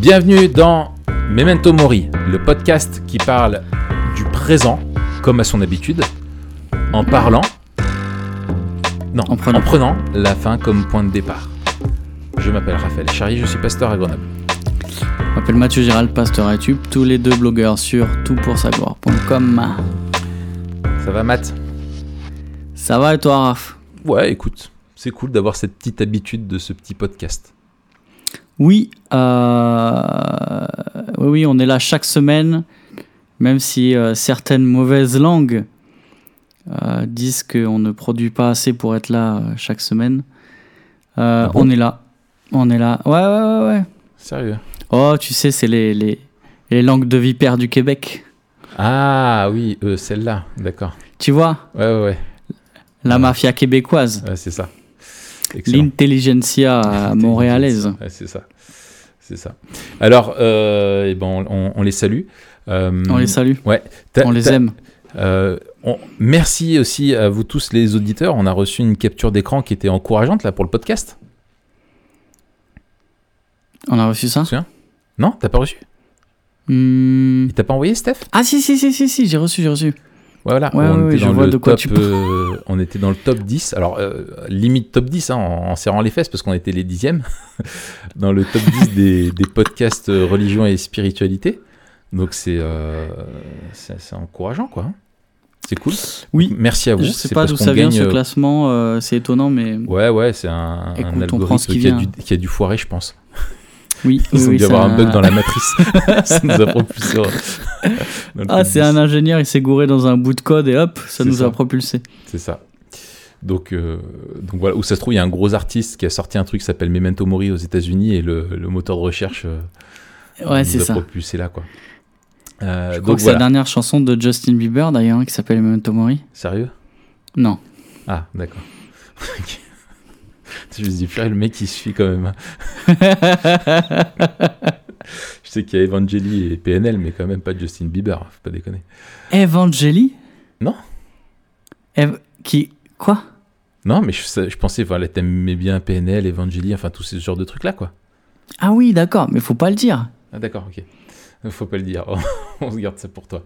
Bienvenue dans Memento Mori, le podcast qui parle du présent, comme à son habitude, en parlant. Non, En prenant. en prenant la fin comme point de départ. Je m'appelle Raphaël Charry, je suis pasteur à Grenoble. Je m'appelle Mathieu Gérald, pasteur à YouTube, tous les deux blogueurs sur toutpoursagloire.com. Ça va, Matt? Ça va et toi, Raph? Ouais, écoute, c'est cool d'avoir cette petite habitude de ce petit podcast. Oui, euh, oui, oui, on est là chaque semaine, même si euh, certaines mauvaises langues euh, disent qu'on ne produit pas assez pour être là chaque semaine. Ah bon? on est là, on est là. Ouais, ouais, ouais, ouais. Sérieux? Oh, tu sais, c'est les, les, les langues de vipère du Québec. Ah oui, celle-là, d'accord. Tu vois, Ouais, ouais, ouais, la mafia québécoise, ouais, c'est ça. L'intelligentsia montréalaise. Ouais, c'est ça. C'est ça. Alors, euh, eh ben, on, on les salue. Euh, On les salue, Ouais. T'as- on les t'as- aime. euh, on- merci aussi à vous tous les auditeurs. On a reçu une capture d'écran qui était encourageante là pour le podcast. On a reçu ça Non, t'as pas reçu? Hmm. Il t'a pas envoyé, Steph? Ah si, si, si, si, si, j'ai reçu, j'ai reçu. Voilà. Ouais, on ouais, était je dans vois quoi top. tu euh, on était dans le top 10. Alors euh, limite top 10 hein, en, en serrant les fesses parce qu'on était les dixièmes dans le top 10 des, des podcasts euh, religion et spiritualité. Donc c'est euh, encourageant quoi. hein. C'est cool. Oui. Merci à vous. Je sais C'est pas d'où ça vient gagne, ce classement, euh, c'est étonnant, mais Ouais, ouais, c'est un, un algorithme qui qui, a dû, qui a dû foirer, je pense. Oui. Ils oui, ont dû avoir un bug dans la matrice. ça nous a propulsé. Ah, c'est 10. un ingénieur, il s'est gouré dans un bout de code et hop, ça nous ça. a propulsé. C'est ça. Donc, euh, donc voilà, où ça se trouve, il y a un gros artiste qui a sorti un truc qui s'appelle Memento Mori aux États-Unis et le, le moteur de recherche euh, Ouais, nous a ça. propulsé là, quoi. Euh, Je crois donc que c'est la dernière chanson de Justin Bieber d'ailleurs, hein, qui s'appelle Memento Mori. Sérieux? Non. Ah, d'accord. Je me dis, le mec il suit quand même. Je sais qu'il y a Evangeli et PNL, mais quand même pas Justin Bieber, faut pas déconner. Evangeli? Non. Ev- Qui Quoi? Non, mais je, je pensais, voilà, t'aimais bien PNL, Evangeli, enfin tous ces genres de trucs là, quoi. Ah oui, d'accord, mais faut pas le dire. Ah d'accord, ok. Faut pas le dire, on se garde ça pour toi.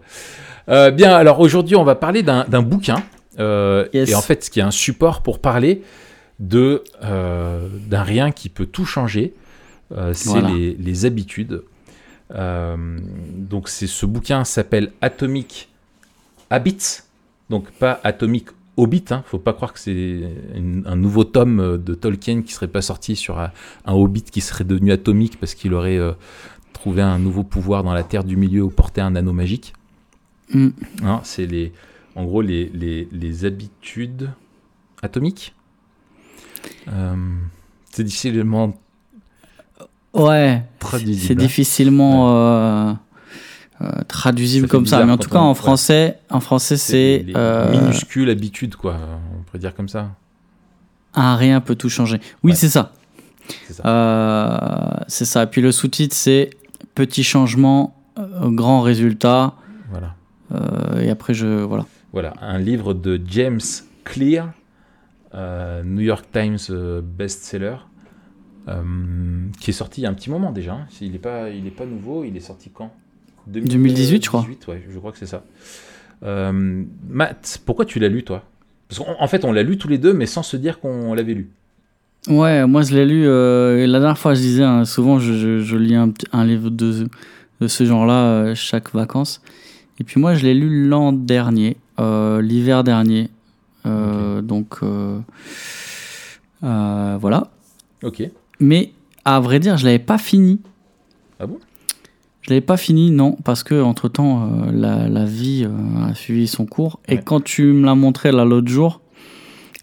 Euh, bien, alors aujourd'hui on va parler d'un d'un bouquin. euh, Yes. Et en fait, ce qui est un support pour parler de euh, d'un rien qui peut tout changer, euh, c'est Voilà. les, les habitudes. Euh, donc c'est ce bouquin s'appelle Atomic Habits, donc pas Atomic Hobbit. Hein. Faut pas croire que c'est un nouveau tome de Tolkien qui serait pas sorti sur un, un Hobbit qui serait devenu atomique parce qu'il aurait trouvé un nouveau pouvoir dans la Terre du Milieu ou porté un anneau magique. Hmm. Hein, c'est les, en gros les, les, les habitudes atomiques. Euh, c'est difficilement Ouais, traduisible. c'est difficilement euh, euh, traduisible comme ça. Mais en tout cas, on- en ouais. français, en français, c'est les minuscules habitudes, quoi. On pourrait dire comme ça. un rien peut tout changer. Oui, Ouais. c'est ça. C'est ça. Ça. Puis le sous-titre, c'est petit changement, grand résultat. Voilà. Euh, et après, je voilà. Voilà, un livre de James Clear, New York Times euh, best-seller, euh, qui est sorti il y a un petit moment déjà. hein. Il n'est pas, il est pas nouveau, il est sorti quand? 2018, je crois. 2018, ouais, je crois que c'est ça. Euh, Matt, pourquoi tu l'as lu, toi? Parce qu'en en fait, on l'a lu tous les deux, mais sans se dire qu'on l'avait lu. Ouais, moi je l'ai lu. euh, et la dernière fois, je disais, hein, souvent je, je- je lis un, livre de, de ce genre-là euh, chaque vacances. Et puis moi, je l'ai lu l'an dernier, euh, l'hiver dernier. Euh, Donc euh, euh, voilà. Ok. Mais à vrai dire, je l'avais pas fini. Ah bon? Je l'avais pas fini, non, parce que entre temps, la, la vie euh, a suivi son cours. Et quand tu me l'as montré là l'autre jour,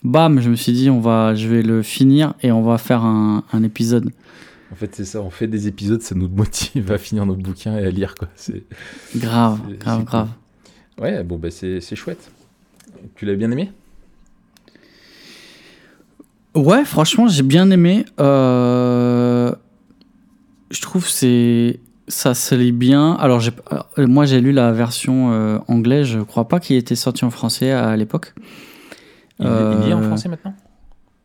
bam, je me suis dit, on va, je vais le finir et on va faire un, un épisode. En fait, c'est ça, on fait des épisodes, ça nous motive à finir nos bouquins et à lire, quoi. C'est... Grave, grave, grave. Ouais, bon, bah, c'est, c'est chouette. Tu l'as bien aimé? Ouais, franchement, j'ai bien aimé. Euh, Je trouve c'est ça se lit bien. Alors, j'ai- alors, moi, j'ai lu la version euh, anglaise. Je crois pas qu'il était sorti en français à l'époque. il, il y est en Euh, français maintenant?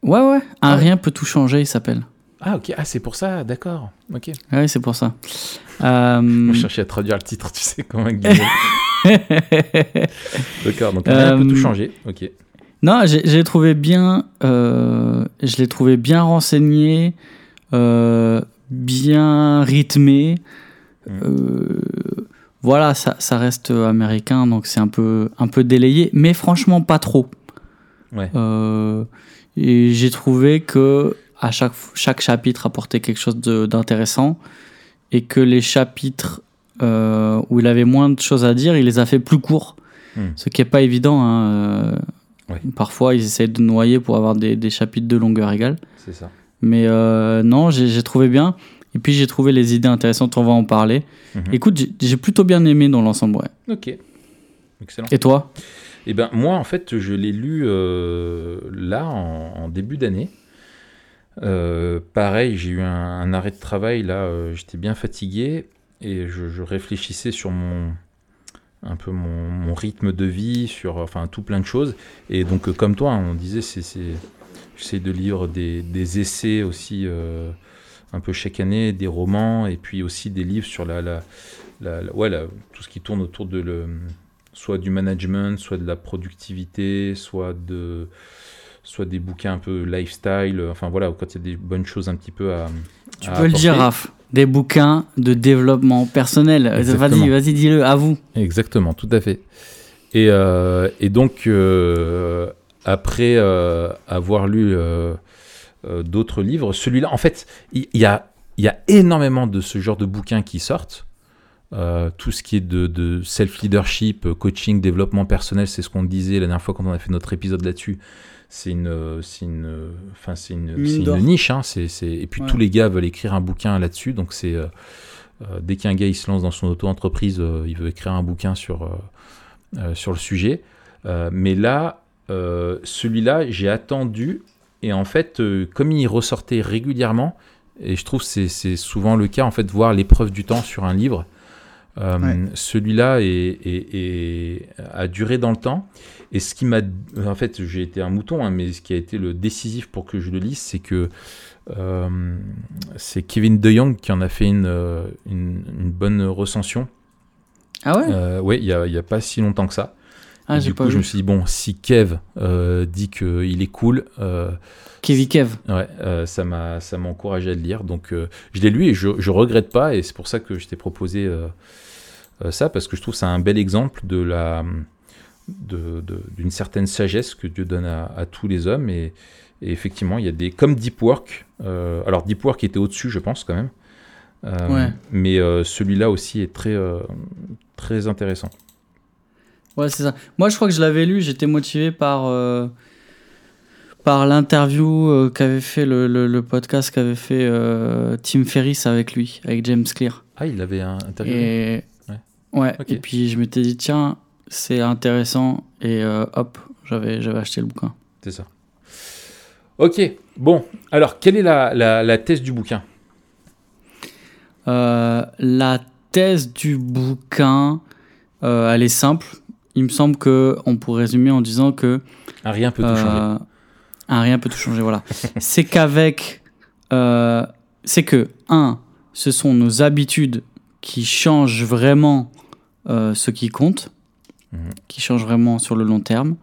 Ouais, ouais. Un Ah ouais. rien peut tout changer, il s'appelle. Ah, ok. Ah, c'est pour ça, d'accord. Ok. Oui, c'est pour ça. Euh, je cherchais à traduire le titre, tu sais, comment avec Guillaume. D'accord, donc on a un peu Euh, tout changé. Ok. Non, j'ai trouvé bien. euh, je l'ai trouvé bien renseigné, euh, bien rythmé. Mm. Euh, voilà, ça, ça reste américain, donc c'est un peu, un peu délayé, mais franchement pas trop. Ouais. Et j'ai trouvé que à chaque, chaque chapitre apportait quelque chose d'intéressant et que les chapitres où il avait moins de choses à dire, il les a fait plus courts. Mm. Ce qui est pas évident. hein, Parfois, ils essayent de noyer pour avoir des, des chapitres de longueur égale. C'est ça. Mais euh, non, j'ai trouvé bien. Et puis j'ai trouvé les idées intéressantes, on va en parler. Mhm. Écoute, j'ai- plutôt bien aimé dans l'ensemble, ouais. Ok. Excellent. Et toi? Eh ben moi en fait je l'ai lu euh, là en, en début d'année. Euh, pareil, j'ai eu un, un arrêt de travail là, euh, j'étais bien fatigué et je, je réfléchissais sur mon un peu mon, mon rythme de vie, sur enfin tout plein de choses. Et donc euh, comme toi, on disait c'est j'essaie de lire des, des essais aussi euh, un peu chaque année, des romans et puis aussi des livres sur la, la, la- la- ouais, la- tout ce qui tourne autour de le soit du management, soit de la productivité, soit de soit des bouquins un peu lifestyle, enfin voilà, quand il y a des bonnes choses un petit peu à Tu à peux le dire. Raph. Des bouquins de développement personnel. Exactement. Vas-y, vas-y, dis-le, à vous. Exactement, tout à fait. Et, euh, et donc, euh, après euh, avoir lu euh, euh, d'autres livres, celui-là, en fait, il y, a, il y a énormément de ce genre de bouquins qui sortent. Euh, tout ce qui est de, de self-leadership, euh, coaching, développement personnel, c'est ce qu'on disait la dernière fois quand on a fait notre épisode là-dessus. C'est une, euh, c'est une, euh, enfin c'est une, niche. Hein, c'est, Et puis Ouais. tous les gars veulent écrire un bouquin là-dessus. Donc c'est euh, dès qu'un gars il se lance dans son auto-entreprise, euh, il veut écrire un bouquin sur, euh, sur le sujet. Mais là, celui-là, j'ai attendu. Et en fait, comme il ressortait régulièrement, et je trouve que c'est, c'est souvent le cas, en fait, voir l'épreuve du temps sur un livre. Ouais. Celui-là est, est- est- a duré dans le temps. Et ce qui m'a. En fait, j'ai été un mouton, hein, mais ce qui a été le décisif pour que je le lise, c'est que euh, c'est Kevin De Jong qui en a fait une, euh, une, une bonne recension. Ah ouais? Euh, ouais, il n'y a, a pas si longtemps que ça. Ah, du coup, je me suis dit, bon, si Kev euh, dit qu'il est cool, Kevin Kev. ouais, ça m'a ça encouragé à le lire. Donc, je l'ai lu et je, je regrette pas. Et c'est pour ça que je t'ai proposé ça, parce que je trouve c'est un bel exemple de la d'une certaine sagesse que Dieu donne à, à tous les hommes. Et, et effectivement, il y a des. Comme Deep Work. euh, alors, Deep Work était au-dessus, je pense, quand même. Euh, Ouais. Mais euh, celui-là aussi est très, très intéressant. Ouais, c'est ça. Moi, je crois que je l'avais lu, j'étais motivé par, par l'interview qu'avait fait le, le- le podcast qu'avait fait Tim Ferriss avec lui, avec James Clear. Ah, il avait un interviewé. Et, Ouais. et puis je m'étais dit, tiens, c'est intéressant, et euh, hop, j'avais j'avais acheté le bouquin. C'est ça. Ok, bon. Alors, quelle est la, la, la thèse du bouquin? Euh, la thèse du bouquin, euh, elle est simple. Il me semble qu'on pourrait résumer en disant que Un rien peut tout changer. Euh, Un rien peut tout changer, voilà. c'est qu'avec. euh, c'est que, un, ce sont nos habitudes qui changent vraiment euh, ce qui compte, Mhm. qui changent vraiment sur le long terme.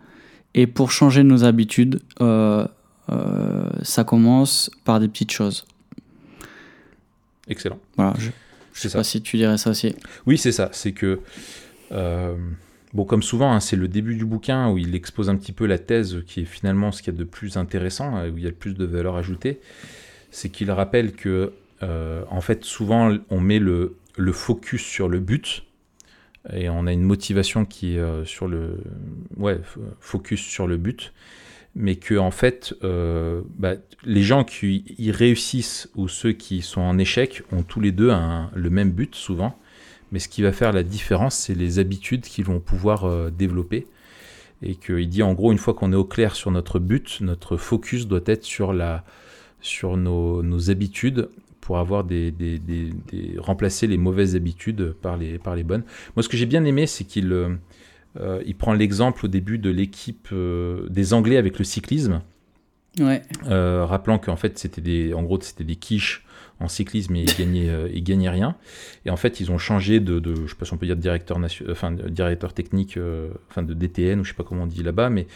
Et pour changer nos habitudes, euh, euh, ça commence par des petites choses. Excellent. Voilà, je, je sais ça. pas si tu dirais ça aussi. Oui, c'est ça. C'est que, euh, bon, comme souvent, hein, c'est le début du bouquin où il expose un petit peu la thèse qui est finalement ce qu'il y a de plus intéressant, où il y a le plus de valeur ajoutée. C'est qu'il rappelle que, en fait, souvent, on met le, le focus sur le but et on a une motivation qui est euh, sur le, ouais, focus sur le but. Mais que en fait, euh, bah, les gens qui y réussissent ou ceux qui sont en échec ont tous les deux le même but souvent. Mais ce qui va faire la différence, c'est les habitudes qu'ils vont pouvoir euh, développer. Et qu'il dit en gros, une fois qu'on est au clair sur notre but, notre focus doit être sur, la, sur nos, nos habitudes pour avoir des, des- des- des- remplacer les mauvaises habitudes par les, par les bonnes. Moi, ce que j'ai bien aimé, c'est qu'il euh, euh, il prend l'exemple au début de l'équipe euh, des Anglais avec le cyclisme. Ouais. Euh, rappelant qu'en fait, c'était des, en gros, c'était des quiches en cyclisme et ils gagnaient, ils gagnaient rien. Et en fait, ils ont changé de, de je sais pas si on peut dire directeur, nation- enfin, directeur technique, enfin de DTN ou je sais pas comment on dit là-bas, mais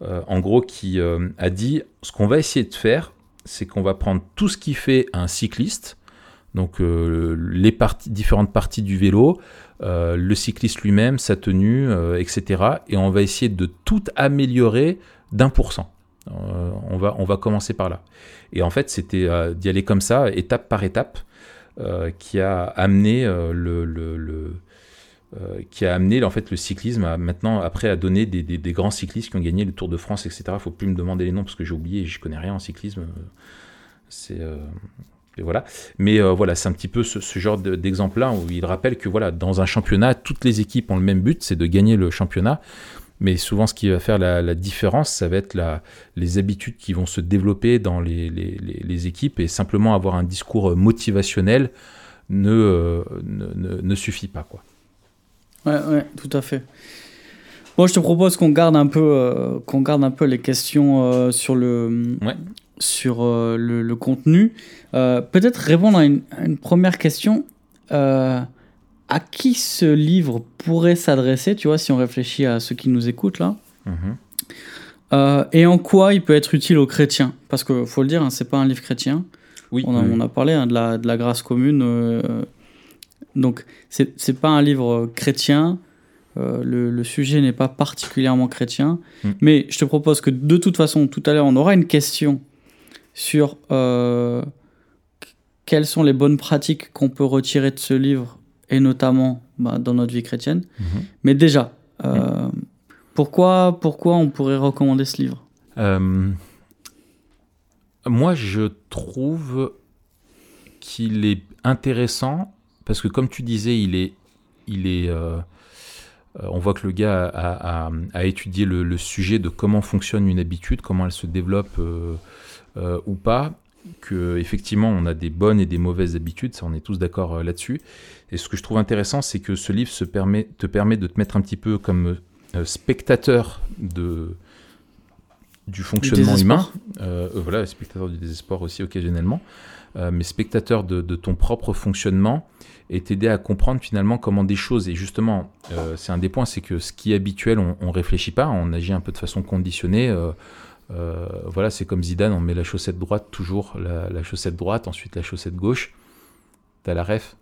en gros, qui a dit ce qu'on va essayer de faire, c'est qu'on va prendre tout ce qui fait un cycliste, donc euh, les différentes parties du vélo, euh, le cycliste lui-même, sa tenue, euh, etc. Et on va essayer de tout améliorer d'un pour cent. On, va, commencer par là. Et en fait, c'était d'y aller comme ça, étape par étape, qui a amené le- euh, qui a amené en fait le cyclisme à maintenant après à donner des, grands cyclistes qui ont gagné le Tour de France, etc. Faut plus me demander les noms parce que j'ai oublié, je connais rien en cyclisme. C'est euh, voilà. Mais euh, voilà, c'est un petit peu ce, genre de- d'exemple-là où il rappelle que voilà, dans un championnat, toutes les équipes ont le même but, c'est de gagner le championnat. Mais souvent, ce qui va faire la, différence, ça va être les habitudes qui vont se développer dans les, équipes et simplement avoir un discours motivationnel ne, ne, ne- ne suffit pas. Quoi. Ouais, ouais, tout à fait. Moi, je te propose qu'on garde un peu, euh, qu'on garde un peu les questions euh, sur le, Ouais. sur euh, le, le contenu. Peut-être répondre à une, à une première question. À qui ce livre pourrait s'adresser, tu vois, si on réfléchit à ceux qui nous écoutent là? Mhm. Euh, Et en quoi il peut être utile aux chrétiens? Parce que faut le dire, hein, c'est pas un livre chrétien. Oui, On a, oui. on a parlé hein, de, la, de la grâce commune. Euh, donc, c'est pas un livre chrétien. euh, le, le sujet n'est pas particulièrement chrétien. Mm. Mais je te propose que de toute façon, tout à l'heure, on aura une question sur euh, quelles sont les bonnes pratiques qu'on peut retirer de ce livre, et notamment bah, dans notre vie chrétienne. Mhm. Mais déjà, euh, pourquoi, pourquoi on pourrait recommander ce livre? Euh, moi, je trouve qu'il est intéressant parce que, comme tu disais, il est, il est, euh, euh, on voit que le gars a, a- a étudié le, le sujet de comment fonctionne une habitude, comment elle se développe euh, euh, ou pas. Que effectivement, on a des bonnes et des mauvaises habitudes, ça, on est tous d'accord là-dessus. Et ce que je trouve intéressant, c'est que ce livre se permet, te permet de te mettre un petit peu comme spectateur de du fonctionnement humain. Voilà, spectateur du désespoir aussi occasionnellement, mais spectateur de, de ton propre fonctionnement et t'aider à comprendre finalement comment des choses. Et justement, euh, c'est un des points, c'est que ce qui est habituel, on, on réfléchit pas, on agit un peu de façon conditionnée. euh, euh, voilà, c'est comme Zidane, on met la chaussette droite toujours, la, la chaussette droite, ensuite la chaussette gauche. T'as la ref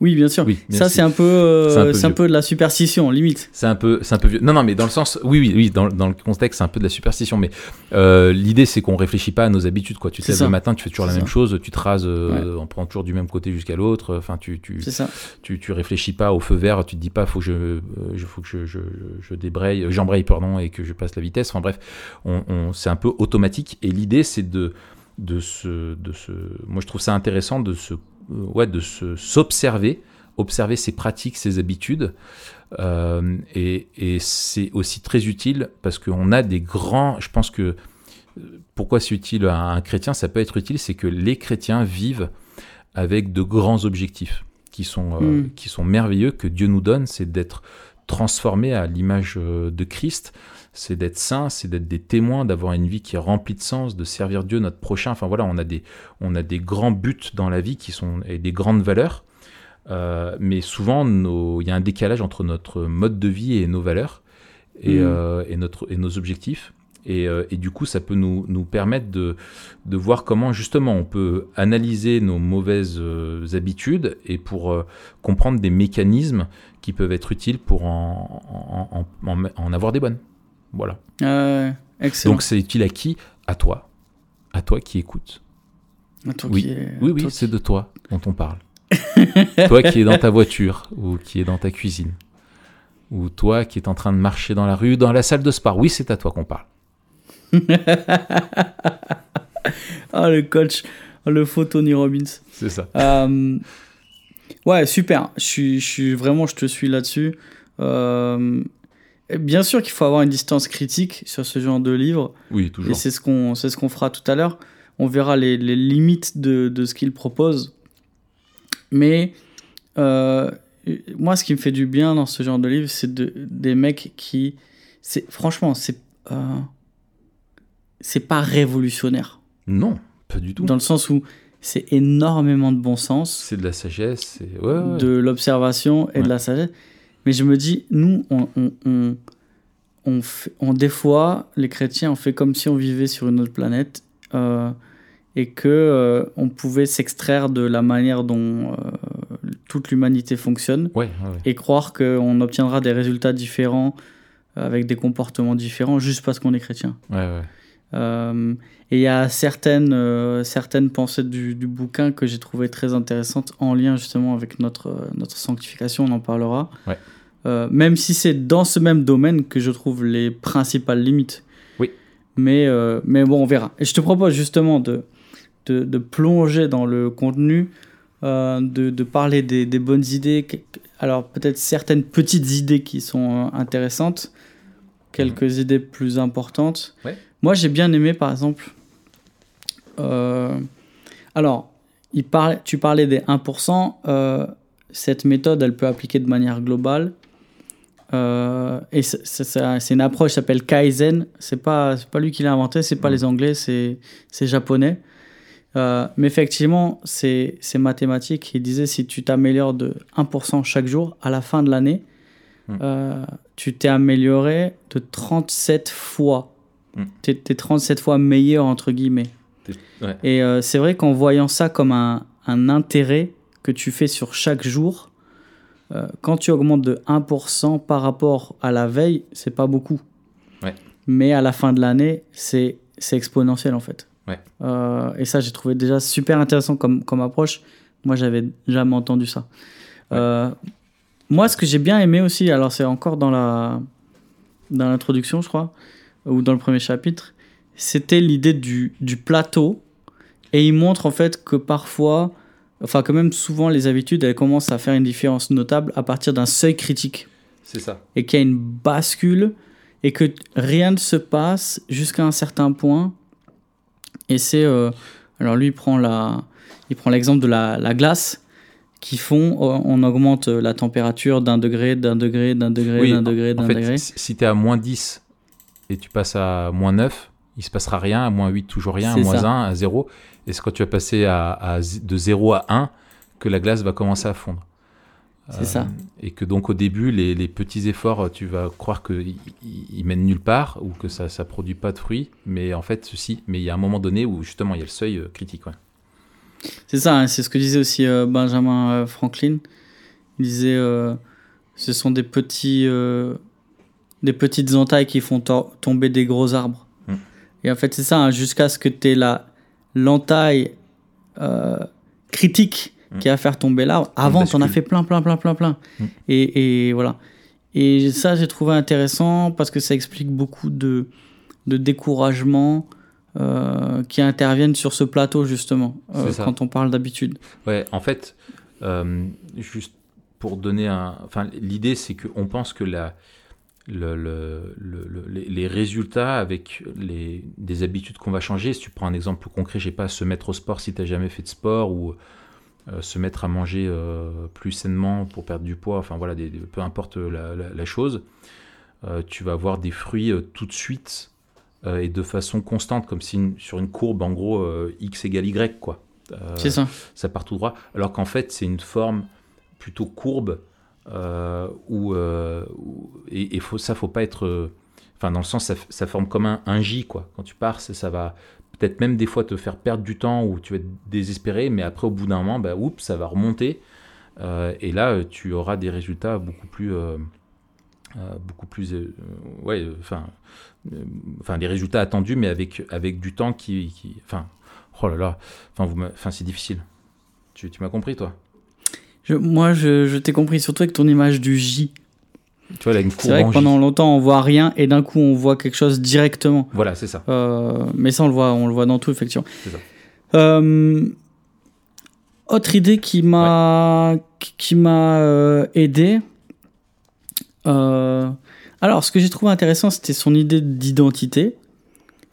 Oui, bien sûr. Oui, bien Ça, sûr. c'est un, peu, euh, C'est un peu c'est un peu de la superstition, limite. C'est un peu, c'est un peu vieux. Non, non, mais dans le sens, oui, oui, oui, dans, dans le contexte, c'est un peu de la superstition. Mais euh, l'idée, c'est qu'on réfléchit pas à nos habitudes. Quoi. Tu te lèves ça. le matin, tu fais toujours la même chose, tu te rases, euh, on prend toujours du même côté jusqu'à l'autre. Enfin, tu, tu, C'est ça. tu, tu réfléchis pas au feu vert. Tu te dis pas, faut que je, je- faut que je, je, je débraye, j'embraye, pardon, et que je passe la vitesse. Enfin bref, on, on- c'est un peu automatique. Et l'idée, c'est de, de se, de se, moi, je trouve ça intéressant de se, ouais, de se s'observer, observer ses pratiques, ses habitudes. Euh, et et c'est aussi très utile parce qu'on a des grands. Je pense que euh, pourquoi c'est utile à un chrétien Ça peut être utile, c'est que les chrétiens vivent avec de grands objectifs qui sont, euh, Mm. qui sont merveilleux, que Dieu nous donne, c'est d'être transformé à l'image euh, de Christ, c'est d'être saint, c'est d'être des témoins, d'avoir une vie qui est remplie de sens, de servir Dieu, notre prochain. Enfin voilà, on a des, on a des grands buts dans la vie qui sont, et des grandes valeurs. Euh, mais souvent, il y a un décalage entre notre mode de vie et nos valeurs et, Mm. euh, et notre, et nos objectifs. Et, euh, et du coup, ça peut nous, nous permettre de, de voir comment justement on peut analyser nos mauvaises habitudes et pour euh, comprendre des mécanismes qui peuvent être utiles pour en, en, en- en- en avoir des bonnes. Voilà. Euh, excellent. Donc c'est utile à qui À toi. À toi qui écoutes. À toi oui. qui est- Oui, oui, c'est qui- de toi dont on parle. toi qui es dans ta voiture ou qui est dans ta cuisine. Ou toi qui es en train de marcher dans la rue, dans la salle de sport. Oui, c'est à toi qu'on parle. Ah, le coach, le faux Tony Robbins. C'est ça. Euh, ouais, super. Je suis, je suis vraiment, je te suis là-dessus. Euh, bien sûr qu'il faut avoir une distance critique sur ce genre de livre. Oui, Et toujours. c'est ce qu'on c'est ce qu'on fera tout à l'heure. On verra les, les limites de, de ce qu'il propose. Mais euh, moi, ce qui me fait du bien dans ce genre de livre, c'est de, des mecs qui. Franchement, c'est. euh, c'est pas révolutionnaire. Non, pas du tout. Dans le sens où c'est énormément de bon sens, C'est de la sagesse. c'est- Ouais, ouais. de l'observation et Ouais. de la sagesse. Mais je me dis, nous, on, on, on, on fait, on- des fois, les chrétiens, on fait comme si on vivait sur une autre planète euh, et que euh, on pouvait s'extraire de la manière dont euh, toute l'humanité fonctionne Ouais, ouais, ouais. et croire qu'on obtiendra des résultats différents avec des comportements différents juste parce qu'on est chrétien. Ouais. Euh, et il y a certaines, euh, certaines pensées du, du bouquin que j'ai trouvées très intéressantes en lien justement avec notre, euh, notre sanctification, on en parlera. Ouais. Euh, même si c'est dans ce même domaine que je trouve les principales limites. Oui. Mais, euh, mais bon, on verra. Et je te propose justement de, de, de plonger dans le contenu, euh, de, de parler des, des bonnes idées. Alors peut-être certaines petites idées qui sont intéressantes, quelques idées plus importantes. Ouais. Moi, j'ai bien aimé, par exemple. alors, il parlait, tu parlais des 1%. euh, cette méthode, elle peut appliquer de manière globale. Euh, et c'est- une approche qui s'appelle Kaizen. C'est pas, pas lui qui l'a inventé, c'est pas Mhm. les Anglais, c'est japonais. Euh, mais effectivement, c'est mathématique. Il disait si tu t'améliores de 1% chaque jour, à la fin de l'année, Mhm. euh, tu t'es amélioré de 37 fois. Mhm. Tu es 37 fois meilleur, entre guillemets. Ouais. Et c'est vrai qu'en voyant ça comme un, un intérêt que tu fais sur chaque jour, quand tu augmentes de 1% par rapport à la veille, c'est pas beaucoup. Ouais. Mais à la fin de l'année, c'est exponentiel en fait. Ouais. Euh, et ça, j'ai trouvé déjà super intéressant comme, comme approche. Moi, j'avais jamais entendu ça. Ouais. Euh, moi, ce que j'ai bien aimé aussi, alors c'est encore dans la dans l'introduction, je crois, ou dans le premier chapitre, c'était l'idée du, du plateau. Et il montre en fait que parfois, enfin que même souvent les habitudes, elles commencent à faire une différence notable à partir d'un seuil critique. C'est ça. Et qu'il y a une bascule et que rien ne se passe jusqu'à un certain point. Et c'est... euh, alors lui, il prend la... Il prend l'exemple de la, la glace qui font, euh, on augmente la température d'un degré, d'un degré, d'un degré, Oui, d'un degré, d'un degré. si si t'es à moins 10 et tu passes à moins 9, il se passera rien, à moins 8, toujours rien, à moins ça. 1, à 0. Et c'est quand tu vas passer à, à z- de 0 à 1 que la glace va commencer à fondre. Euh, C'est ça. Et que donc au début, les, les petits efforts, tu vas croire qu'ils ils mènent nulle part ou que ça ne produit pas de fruits. Mais en fait, ceci, mais il y a un moment donné où justement il y a le seuil euh, critique. ouais. C'est ça, hein, c'est ce que disait aussi euh, Benjamin euh, Franklin. Il disait euh, ce sont des petits euh, des petites entailles qui font to- tomber des gros arbres. Et en fait, c'est ça, hein, jusqu'à ce que tu aies la l'entaille euh, critique Mm. qui va faire tomber l'arbre. Avant, tu en as fait plein, plein, plein, plein, plein. Mm. Et, et voilà. Et ça, j'ai trouvé intéressant parce que ça explique beaucoup de, de découragement euh, qui interviennent sur ce plateau, justement, euh, quand on parle d'habitude. Ouais, en fait, juste pour donner un. Enfin, l'idée, c'est qu'on pense que la, le, le- le- le- les, résultats avec les, des habitudes qu'on va changer, si tu prends un exemple concret, je sais pas, se mettre au sport si tu n'as jamais fait de sport ou euh, se mettre à manger euh, plus sainement pour perdre du poids, enfin voilà, des- des- peu importe la, la- la chose, euh, tu vas avoir des fruits euh, tout de suite et de façon constante, comme si une- sur une courbe, en gros, x égale y, quoi. C'est ça. ça part tout droit, alors qu'en fait c'est une forme plutôt courbe euh, où- et, et faut, ça faut pas être, euh, enfin dans le sens ça, forme comme un, un J quoi. Quand tu pars, ça, va peut-être même des fois te faire perdre du temps ou tu vas être désespéré, mais après au bout d'un moment, bah oups, ça va remonter Euh, et là euh, tu auras des résultats beaucoup plus, euh, euh, beaucoup plus, euh, ouais, euh, enfin, euh, enfin des résultats attendus, mais avec avec du temps qui, enfin, oh là là, enfin enfin c'est difficile. Tu, tu m'as compris, toi? Je- moi, je, je t'ai compris, surtout avec ton image du J. Tu vois, là, une C'est vrai que pendant longtemps, on voit rien et d'un coup, on voit quelque chose directement. Voilà, c'est ça. Euh, mais ça, on le voit, on le voit dans tout, effectivement. C'est ça. Euh, autre idée qui m'a qui m'a euh, aidé. Alors, ce que j'ai trouvé intéressant, c'était son idée d'identité.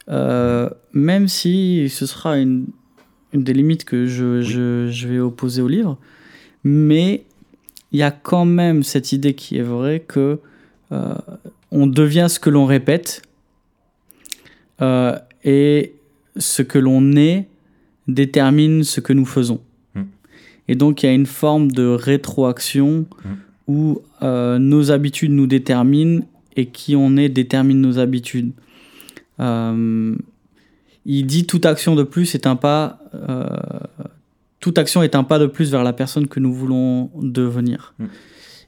Même si ce sera une, une des limites que je, je, je vais opposer au livre, mais il y a quand même cette idée qui est vraie que euh, on devient ce que l'on répète. Euh, et ce que l'on est détermine ce que nous faisons. Mm. Et donc il y a une forme de rétroaction Mm. où euh, nos habitudes nous déterminent et qui on est détermine nos habitudes. Il dit toute action de plus est un pas, toute action est un pas de plus vers la personne que nous voulons devenir. Mm.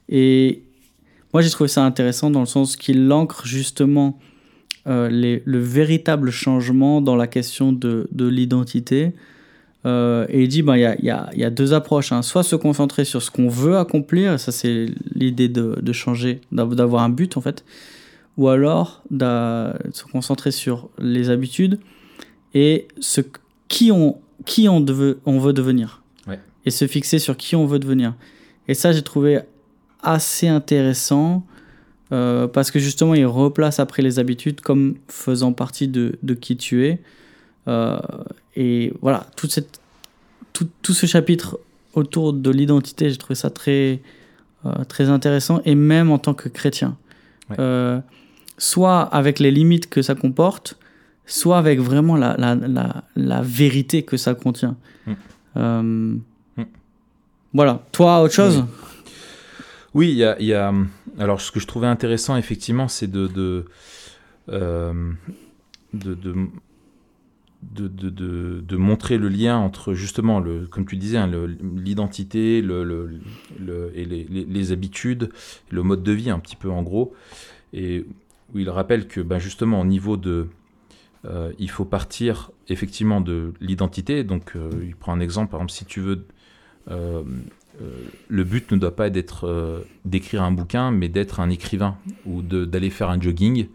Et moi j'ai trouvé ça intéressant dans le sens qu'il ancre justement euh, les- le véritable changement dans la question de, de l'identité. Euh, et il dit, ben, il y, a, il y a- y a deux approches. hein. Soit se concentrer sur ce qu'on veut accomplir, ça c'est l'idée de, de changer, d'av- d'avoir un but en fait. Ou alors d'a- se concentrer sur les habitudes et ce, qui, on, qui on, veut devenir. Ouais. Et se fixer sur qui on veut devenir. Et ça, j'ai trouvé assez intéressant euh, parce que justement, il replace après les habitudes comme faisant partie de, de qui tu es. Euh, et voilà, toute cette, tout, tout ce chapitre autour de l'identité, j'ai trouvé ça très, euh, très intéressant, et même en tant que chrétien. Ouais. Soit avec les limites que ça comporte, soit avec vraiment la, la, la, la vérité que ça contient. Mm. Euh, Voilà. Toi, autre chose? Oui, il y a, il y a- Alors, ce que je trouvais intéressant, effectivement, c'est de. de, euh, de, de, de, de- de- montrer le lien entre, justement, le, comme tu disais, hein, l'identité le, le- le- et les, les- les habitudes, le mode de vie, un petit peu en gros. Et où il rappelle que, ben, justement, au niveau de. Euh, il faut partir effectivement de l'identité. Donc, euh, il prend un exemple, par exemple, si tu veux. euh, le but ne doit pas être d'écrire un bouquin, mais d'être un écrivain ou d'aller faire un jogging,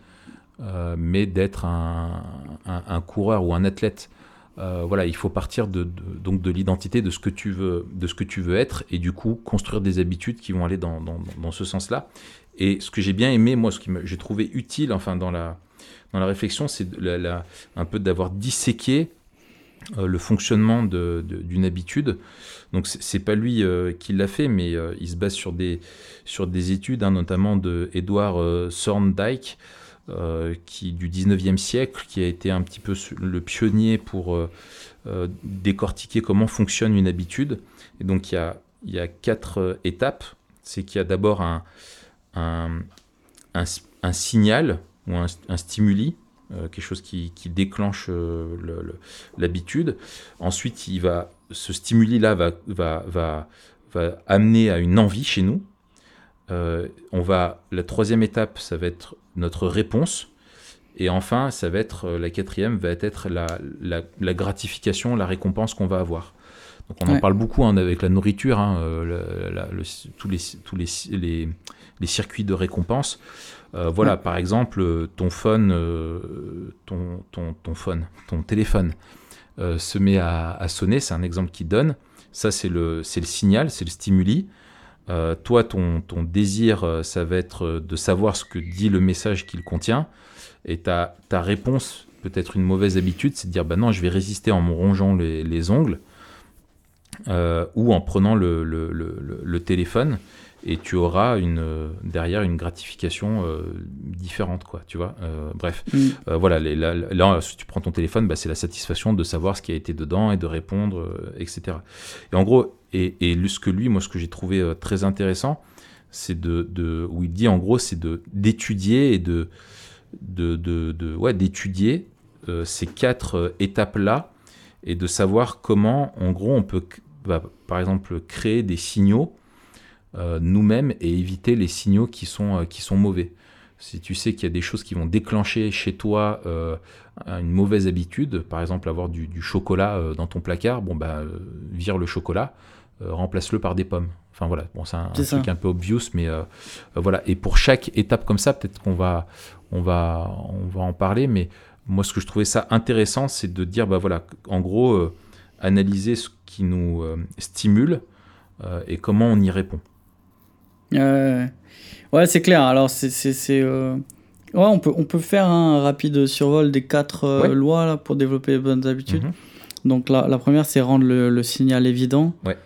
mais d'être un, coureur ou un athlète. Voilà, il faut partir de, donc de l'identité de ce que tu veux, de ce que tu veux être, et du coup construire des habitudes qui vont aller dans, dans- dans ce sens-là. Et ce que j'ai bien aimé, moi, ce que j'ai trouvé utile, enfin dans la dans la réflexion, c'est un peu d'avoir disséqué euh, le fonctionnement d'une habitude. Donc c'est pas lui euh, qui l'a fait, mais euh, il se base sur des, sur des études, hein, notamment de Edward Thorndike, qui, du 19e siècle, qui a été un petit peu le pionnier pour décortiquer comment fonctionne une habitude. Et donc il y a, quatre étapes. C'est qu'il y a d'abord un signal ou un, un stimuli, euh, quelque chose qui, qui déclenche euh, l'habitude. Ensuite, il va, ce stimuli-là va, va, va, va amener à une envie chez nous. Euh, on va, la troisième étape, ça va être notre réponse. Et enfin, ça va être la quatrième, va être la, la, la gratification, la récompense qu'on va avoir. Donc on en parle beaucoup hein, avec la nourriture, hein, la- tous, les, tous les, les, les circuits de récompense. Euh, voilà, Ouais. par exemple, euh, ton phone, euh, ton, ton, ton phone, ton téléphone euh, se met à, à sonner, c'est un exemple qu'il donne. Ça, c'est le, signal, c'est le stimuli. Toi, ton, ton désir, ça va être de savoir ce que dit le message qu'il contient. Et ta, ta réponse, peut-être une mauvaise habitude, c'est de dire bah non, je vais résister en me rongeant les, les ongles ou en prenant le téléphone. Et tu auras une, euh, derrière une gratification euh, différente, quoi, tu vois. Euh, bref. Mm. Voilà, les- là, là, si tu prends ton téléphone, bah, c'est la satisfaction de savoir ce qui a été dedans et de répondre, etc. Et en gros, et, et ce que lui, moi, ce que j'ai trouvé très intéressant, c'est de, de, où il dit en gros, c'est de d'étudier et de, de, de, de- ouais, d'étudier ces quatre étapes-là et de savoir comment, en gros, on peut, bah, par exemple, créer des signaux euh, nous-mêmes et éviter les signaux qui sont, euh, qui sont mauvais. Si tu sais qu'il y a des choses qui vont déclencher chez toi euh, une mauvaise habitude, par exemple avoir du, du chocolat dans ton placard, bon bah vire le chocolat, remplace-le par des pommes. Enfin voilà, bon c'est un, un truc un peu obvious, mais voilà. Et pour chaque étape comme ça, peut-être qu'on va, on va, on va en parler, mais moi ce que je trouvais ça intéressant, c'est de dire bah voilà, en gros, analyser ce qui nous stimule et comment on y répond. Euh, ouais, c'est clair. Alors, c'est. euh, Ouais, on peut, on peut faire un rapide survol des quatre euh, Ouais. lois là, pour développer les bonnes habitudes. Mhm. Donc, la, la première, c'est rendre le, le signal évident. Ouais.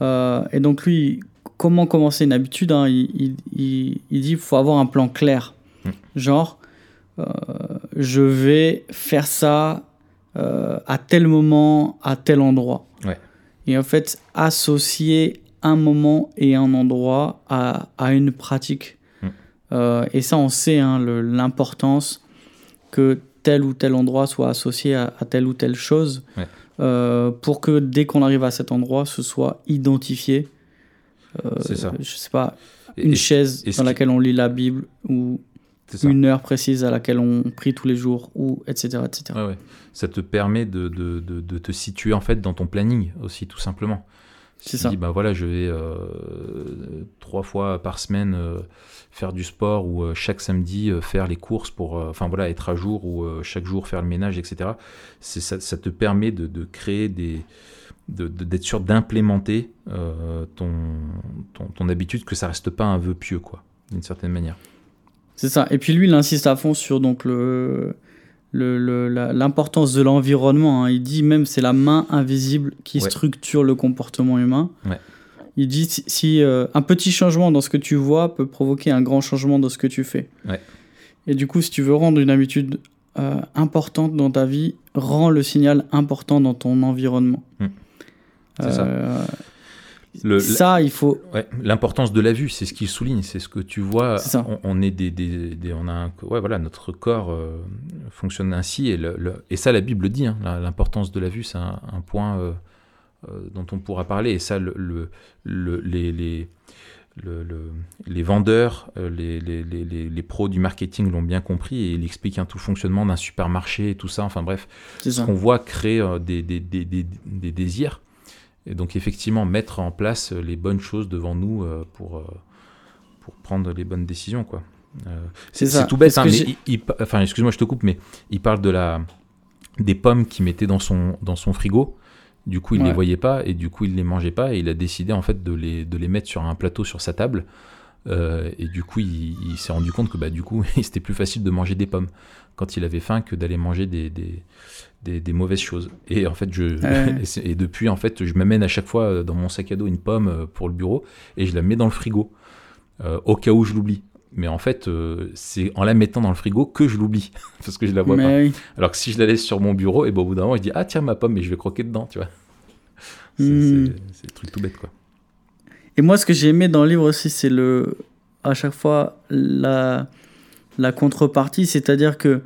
Euh, et donc, lui, comment commencer une habitude hein, il, il, il, il dit qu'il faut avoir un plan clair. Mm. Genre, euh, je vais faire ça à tel moment, à tel endroit. Ouais. Et en fait, associer un moment et un endroit à, à une pratique. Mm. Euh, et ça, on sait hein, l'importance que tel ou tel endroit soit associé à, à telle ou telle chose Ouais. euh, pour que dès qu'on arrive à cet endroit, ce soit identifié. Euh, C'est ça. Je sais pas, une et- chaise et dans qui- laquelle on lit la Bible ou une heure précise à laquelle on prie tous les jours ou etc. etc. Ouais, ouais. Ça te permet de, de, de, de te situer en fait dans ton planning aussi, tout simplement. C'est Tu ça. dis, bah voilà, je vais euh, trois fois par semaine euh, faire du sport ou euh, chaque samedi faire les courses pour, enfin voilà, être à jour ou chaque jour faire le ménage, etc. C'est ça, ça te permet de, de créer des, de- de- d'être sûr d'implémenter ton, ton, ton habitude, que ça reste pas un vœu pieux, quoi, d'une certaine manière. C'est ça. Et puis lui, il insiste à fond sur donc le le- le- la- l'importance de l'environnement. hein. Il dit même c'est la main invisible qui Ouais. structure le comportement humain. Ouais. Il dit si, si, euh, un petit changement dans ce que tu vois peut provoquer un grand changement dans ce que tu fais. Ouais. Et du coup, si tu veux rendre une habitude euh, importante dans ta vie, rends le signal important dans ton environnement. Hmm. C'est ça. Le- ça, il faut. Ouais, l'importance de la vue, c'est ce qu'il souligne, c'est ce que tu vois. On, on est des, des- des- on a un, ouais, voilà, notre corps euh, fonctionne ainsi et, le- le- et ça, la Bible dit. hein, l'importance de la vue, c'est un, un point euh, euh, dont on pourra parler. Et ça, le, le- le- les, les, le- le- les vendeurs, les, pros du marketing l'ont bien compris et il explique hein, tout le fonctionnement d'un supermarché et tout ça. Enfin bref, ce qu'on voit crée des, des, des, des- des désirs. Et donc effectivement, mettre en place euh, les bonnes choses devant nous euh, pour, euh, pour prendre les bonnes décisions. quoi. C'est tout bête, hein, mais il, il enfin, excuse-moi, je te coupe, mais il parle de la, des pommes qu'il mettait dans son, dans son frigo. Du coup, il Ouais. les voyait pas et du coup, il les mangeait pas et il a décidé en fait de les, de les mettre sur un plateau sur sa table. Euh, et du coup, il, il s'est rendu compte que bah, du coup, c'était plus facile de manger des pommes quand il avait faim que d'aller manger des, des, des, des mauvaises choses. Et en fait, je, Ouais. et, depuis, en fait, je m'amène à chaque fois euh, dans mon sac à dos une pomme euh, pour le bureau et je la mets dans le frigo euh, au cas où je l'oublie. Mais en fait, euh, c'est en la mettant dans le frigo que je l'oublie parce que je la vois pas. Mais. Alors que si je la laisse sur mon bureau, et ben, au bout d'un moment, je dis ah tiens ma pomme, mais je vais croquer dedans, tu vois. C'est Hmm. c'est le truc tout bête quoi. Et moi, ce que j'ai aimé dans le livre aussi, c'est le, à chaque fois la, la contrepartie, c'est-à-dire que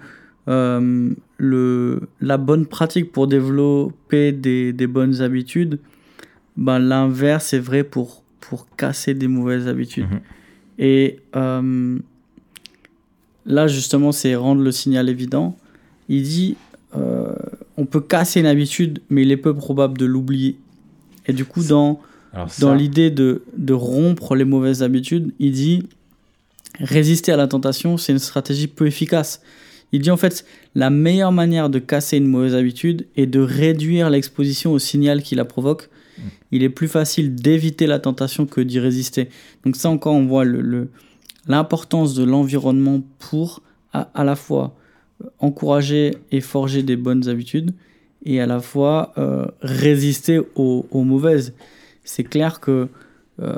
euh, le, la bonne pratique pour développer des, des bonnes habitudes, ben, l'inverse est vrai pour, pour casser des mauvaises habitudes. Mhm. Et euh, là, justement, c'est rendre le signal évident. Il dit, euh, on peut casser une habitude, mais il est peu probable de l'oublier. Et du coup, dans dans l'idée de, de rompre les mauvaises habitudes, il dit résister à la tentation, c'est une stratégie peu efficace. Il dit en fait la meilleure manière de casser une mauvaise habitude est de réduire l'exposition au signal qui la provoque. Il est plus facile d'éviter la tentation que d'y résister. Donc ça encore, on voit l'importance de l'environnement pour à, la fois encourager et forger des bonnes habitudes et à la fois euh, résister aux, mauvaises. C'est clair que euh,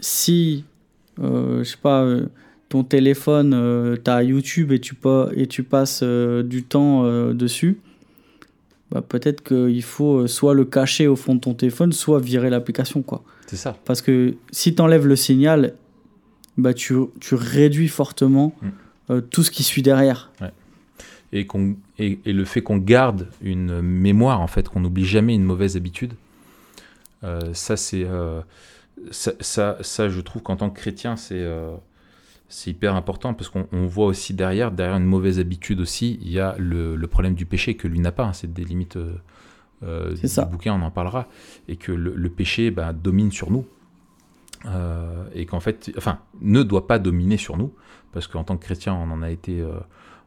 si, euh, je sais pas, euh, ton téléphone, euh, t'as YouTube et tu, et tu passes euh, du temps euh, dessus, bah, peut-être qu'il faut euh, soit le cacher au fond de ton téléphone, soit virer l'application. quoi. c'est ça. Parce que si tu enlèves le signal, bah, tu, tu réduis fortement Mm. euh, tout ce qui suit derrière. Et, qu'on et, et le fait qu'on garde une mémoire, en fait, qu'on n'oublie jamais une mauvaise habitude, euh, ça, c'est. euh, ça, ça, ça, je trouve qu'en tant que chrétien, c'est. euh, hyper important parce qu'on on voit aussi derrière, derrière une mauvaise habitude aussi, il y a le, le problème du péché que lui n'a pas. hein. c'est des limites euh, euh, du ça. bouquin, on en parlera. Et que le, le péché bah, domine sur nous. Euh, et qu'en fait, enfin, ne doit pas dominer sur nous, parce qu'en tant que chrétien, on en a été,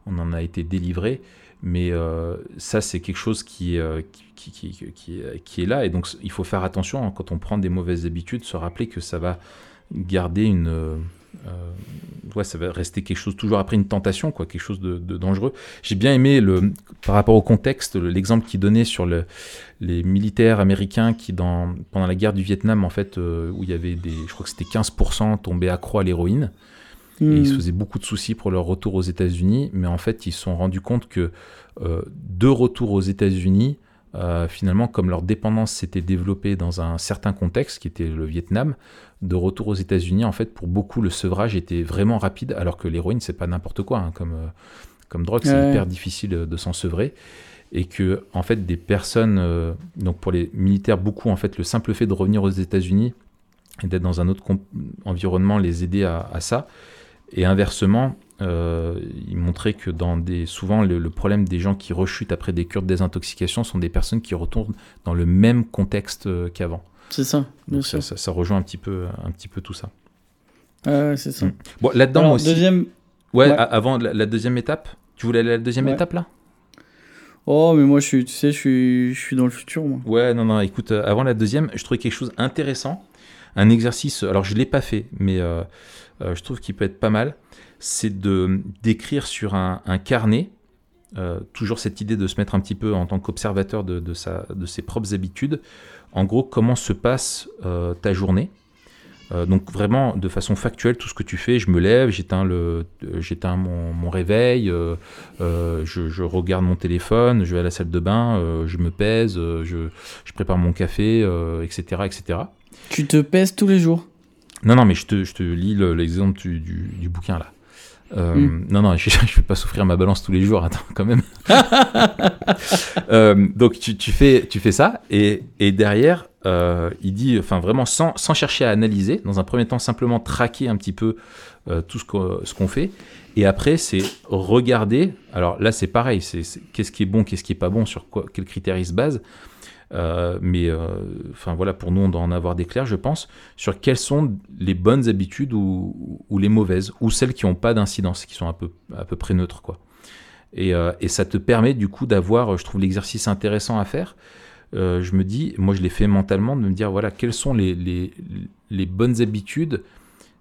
on en a été délivré. Mais euh, ça, c'est quelque chose qui, euh, qui, est là. Et donc, il faut faire attention hein, quand on prend des mauvaises habitudes, se rappeler que ça va garder une. euh, ouais, ça va rester quelque chose, toujours après une tentation, quoi, quelque chose de, dangereux. J'ai bien aimé, le, par rapport au contexte, le- l'exemple qu'il donnait sur le, les militaires américains qui, dans, pendant la guerre du Vietnam, en fait, euh, où il y avait des. Je crois que c'était 15% tombés accro à l'héroïne. Et ils se Hmm. faisaient beaucoup de soucis pour leur retour aux États-Unis, mais en fait, ils se sont rendus compte que euh, de retour aux États-Unis, euh, finalement, comme leur dépendance s'était développée dans un certain contexte, qui était le Vietnam, de retour aux États-Unis, en fait, pour beaucoup, le sevrage était vraiment rapide, alors que l'héroïne, c'est pas n'importe quoi, hein, comme, euh, comme drogue, c'est Ouais. hyper difficile de s'en sevrer. Et que, en fait, des personnes, euh, donc pour les militaires, beaucoup, en fait, le simple fait de revenir aux États-Unis et d'être dans un autre environnement les aider à, à ça. Et inversement, euh, il montrait que dans des, souvent le, le problème des gens qui rechutent après des cures de désintoxication sont des personnes qui retournent dans le même contexte euh, qu'avant. C'est ça, bien Donc ça, sûr. ça, ça rejoint un petit peu, un petit peu tout ça. Ouais, c'est ça. Mm. Bon, là-dedans Alors, aussi. deuxième. Ouais, avant la, la deuxième étape. Tu voulais aller à la deuxième Ouais. étape là? Oh, mais moi, je suis, tu sais, je suis, je suis dans le futur, moi. Ouais, non, non, écoute, euh, avant la deuxième, je trouvais quelque chose intéressant. Un exercice, alors je ne l'ai pas fait, mais euh, euh, je trouve qu'il peut être pas mal. C'est de d'écrire sur un, carnet, euh, toujours cette idée de se mettre un petit peu en tant qu'observateur de, de, ses propres habitudes. En gros, comment se passe euh, ta journée donc vraiment de façon factuelle tout ce que tu fais je me lève j'éteins le j'éteins mon, réveil je, je regarde mon téléphone je vais à la salle de bain je me pèse je, je prépare mon café etc etc Tu te pèses tous les jours? Non non mais je te, je te lis le- l'exemple du, du, du bouquin là Euh, Mm. Non, non, je ne vais pas souffrir ma balance tous les jours, attends, quand même. Euh, donc, tu, tu fais, tu fais ça, et, et derrière, euh, il dit, enfin, vraiment, sans, sans chercher à analyser, dans un premier temps, simplement traquer un petit peu tout ce qu'on ce qu'on fait, et après, c'est regarder. Alors là, c'est pareil, c'est c'est qu'est-ce qui est bon, qu'est-ce qui est pas bon, sur quoi, quels critères il se base. Euh, mais euh, enfin voilà, pour nous, on doit en avoir des clairs, je pense, sur quelles sont les bonnes habitudes ou, les mauvaises, ou celles qui n'ont pas d'incidence, qui sont à peu, à peu près neutres, quoi. Et, euh, et ça te permet du coup d'avoir, je trouve l'exercice intéressant à faire. Je me dis, moi je l'ai fait mentalement, de me dire voilà, quelles sont les, les, bonnes habitudes,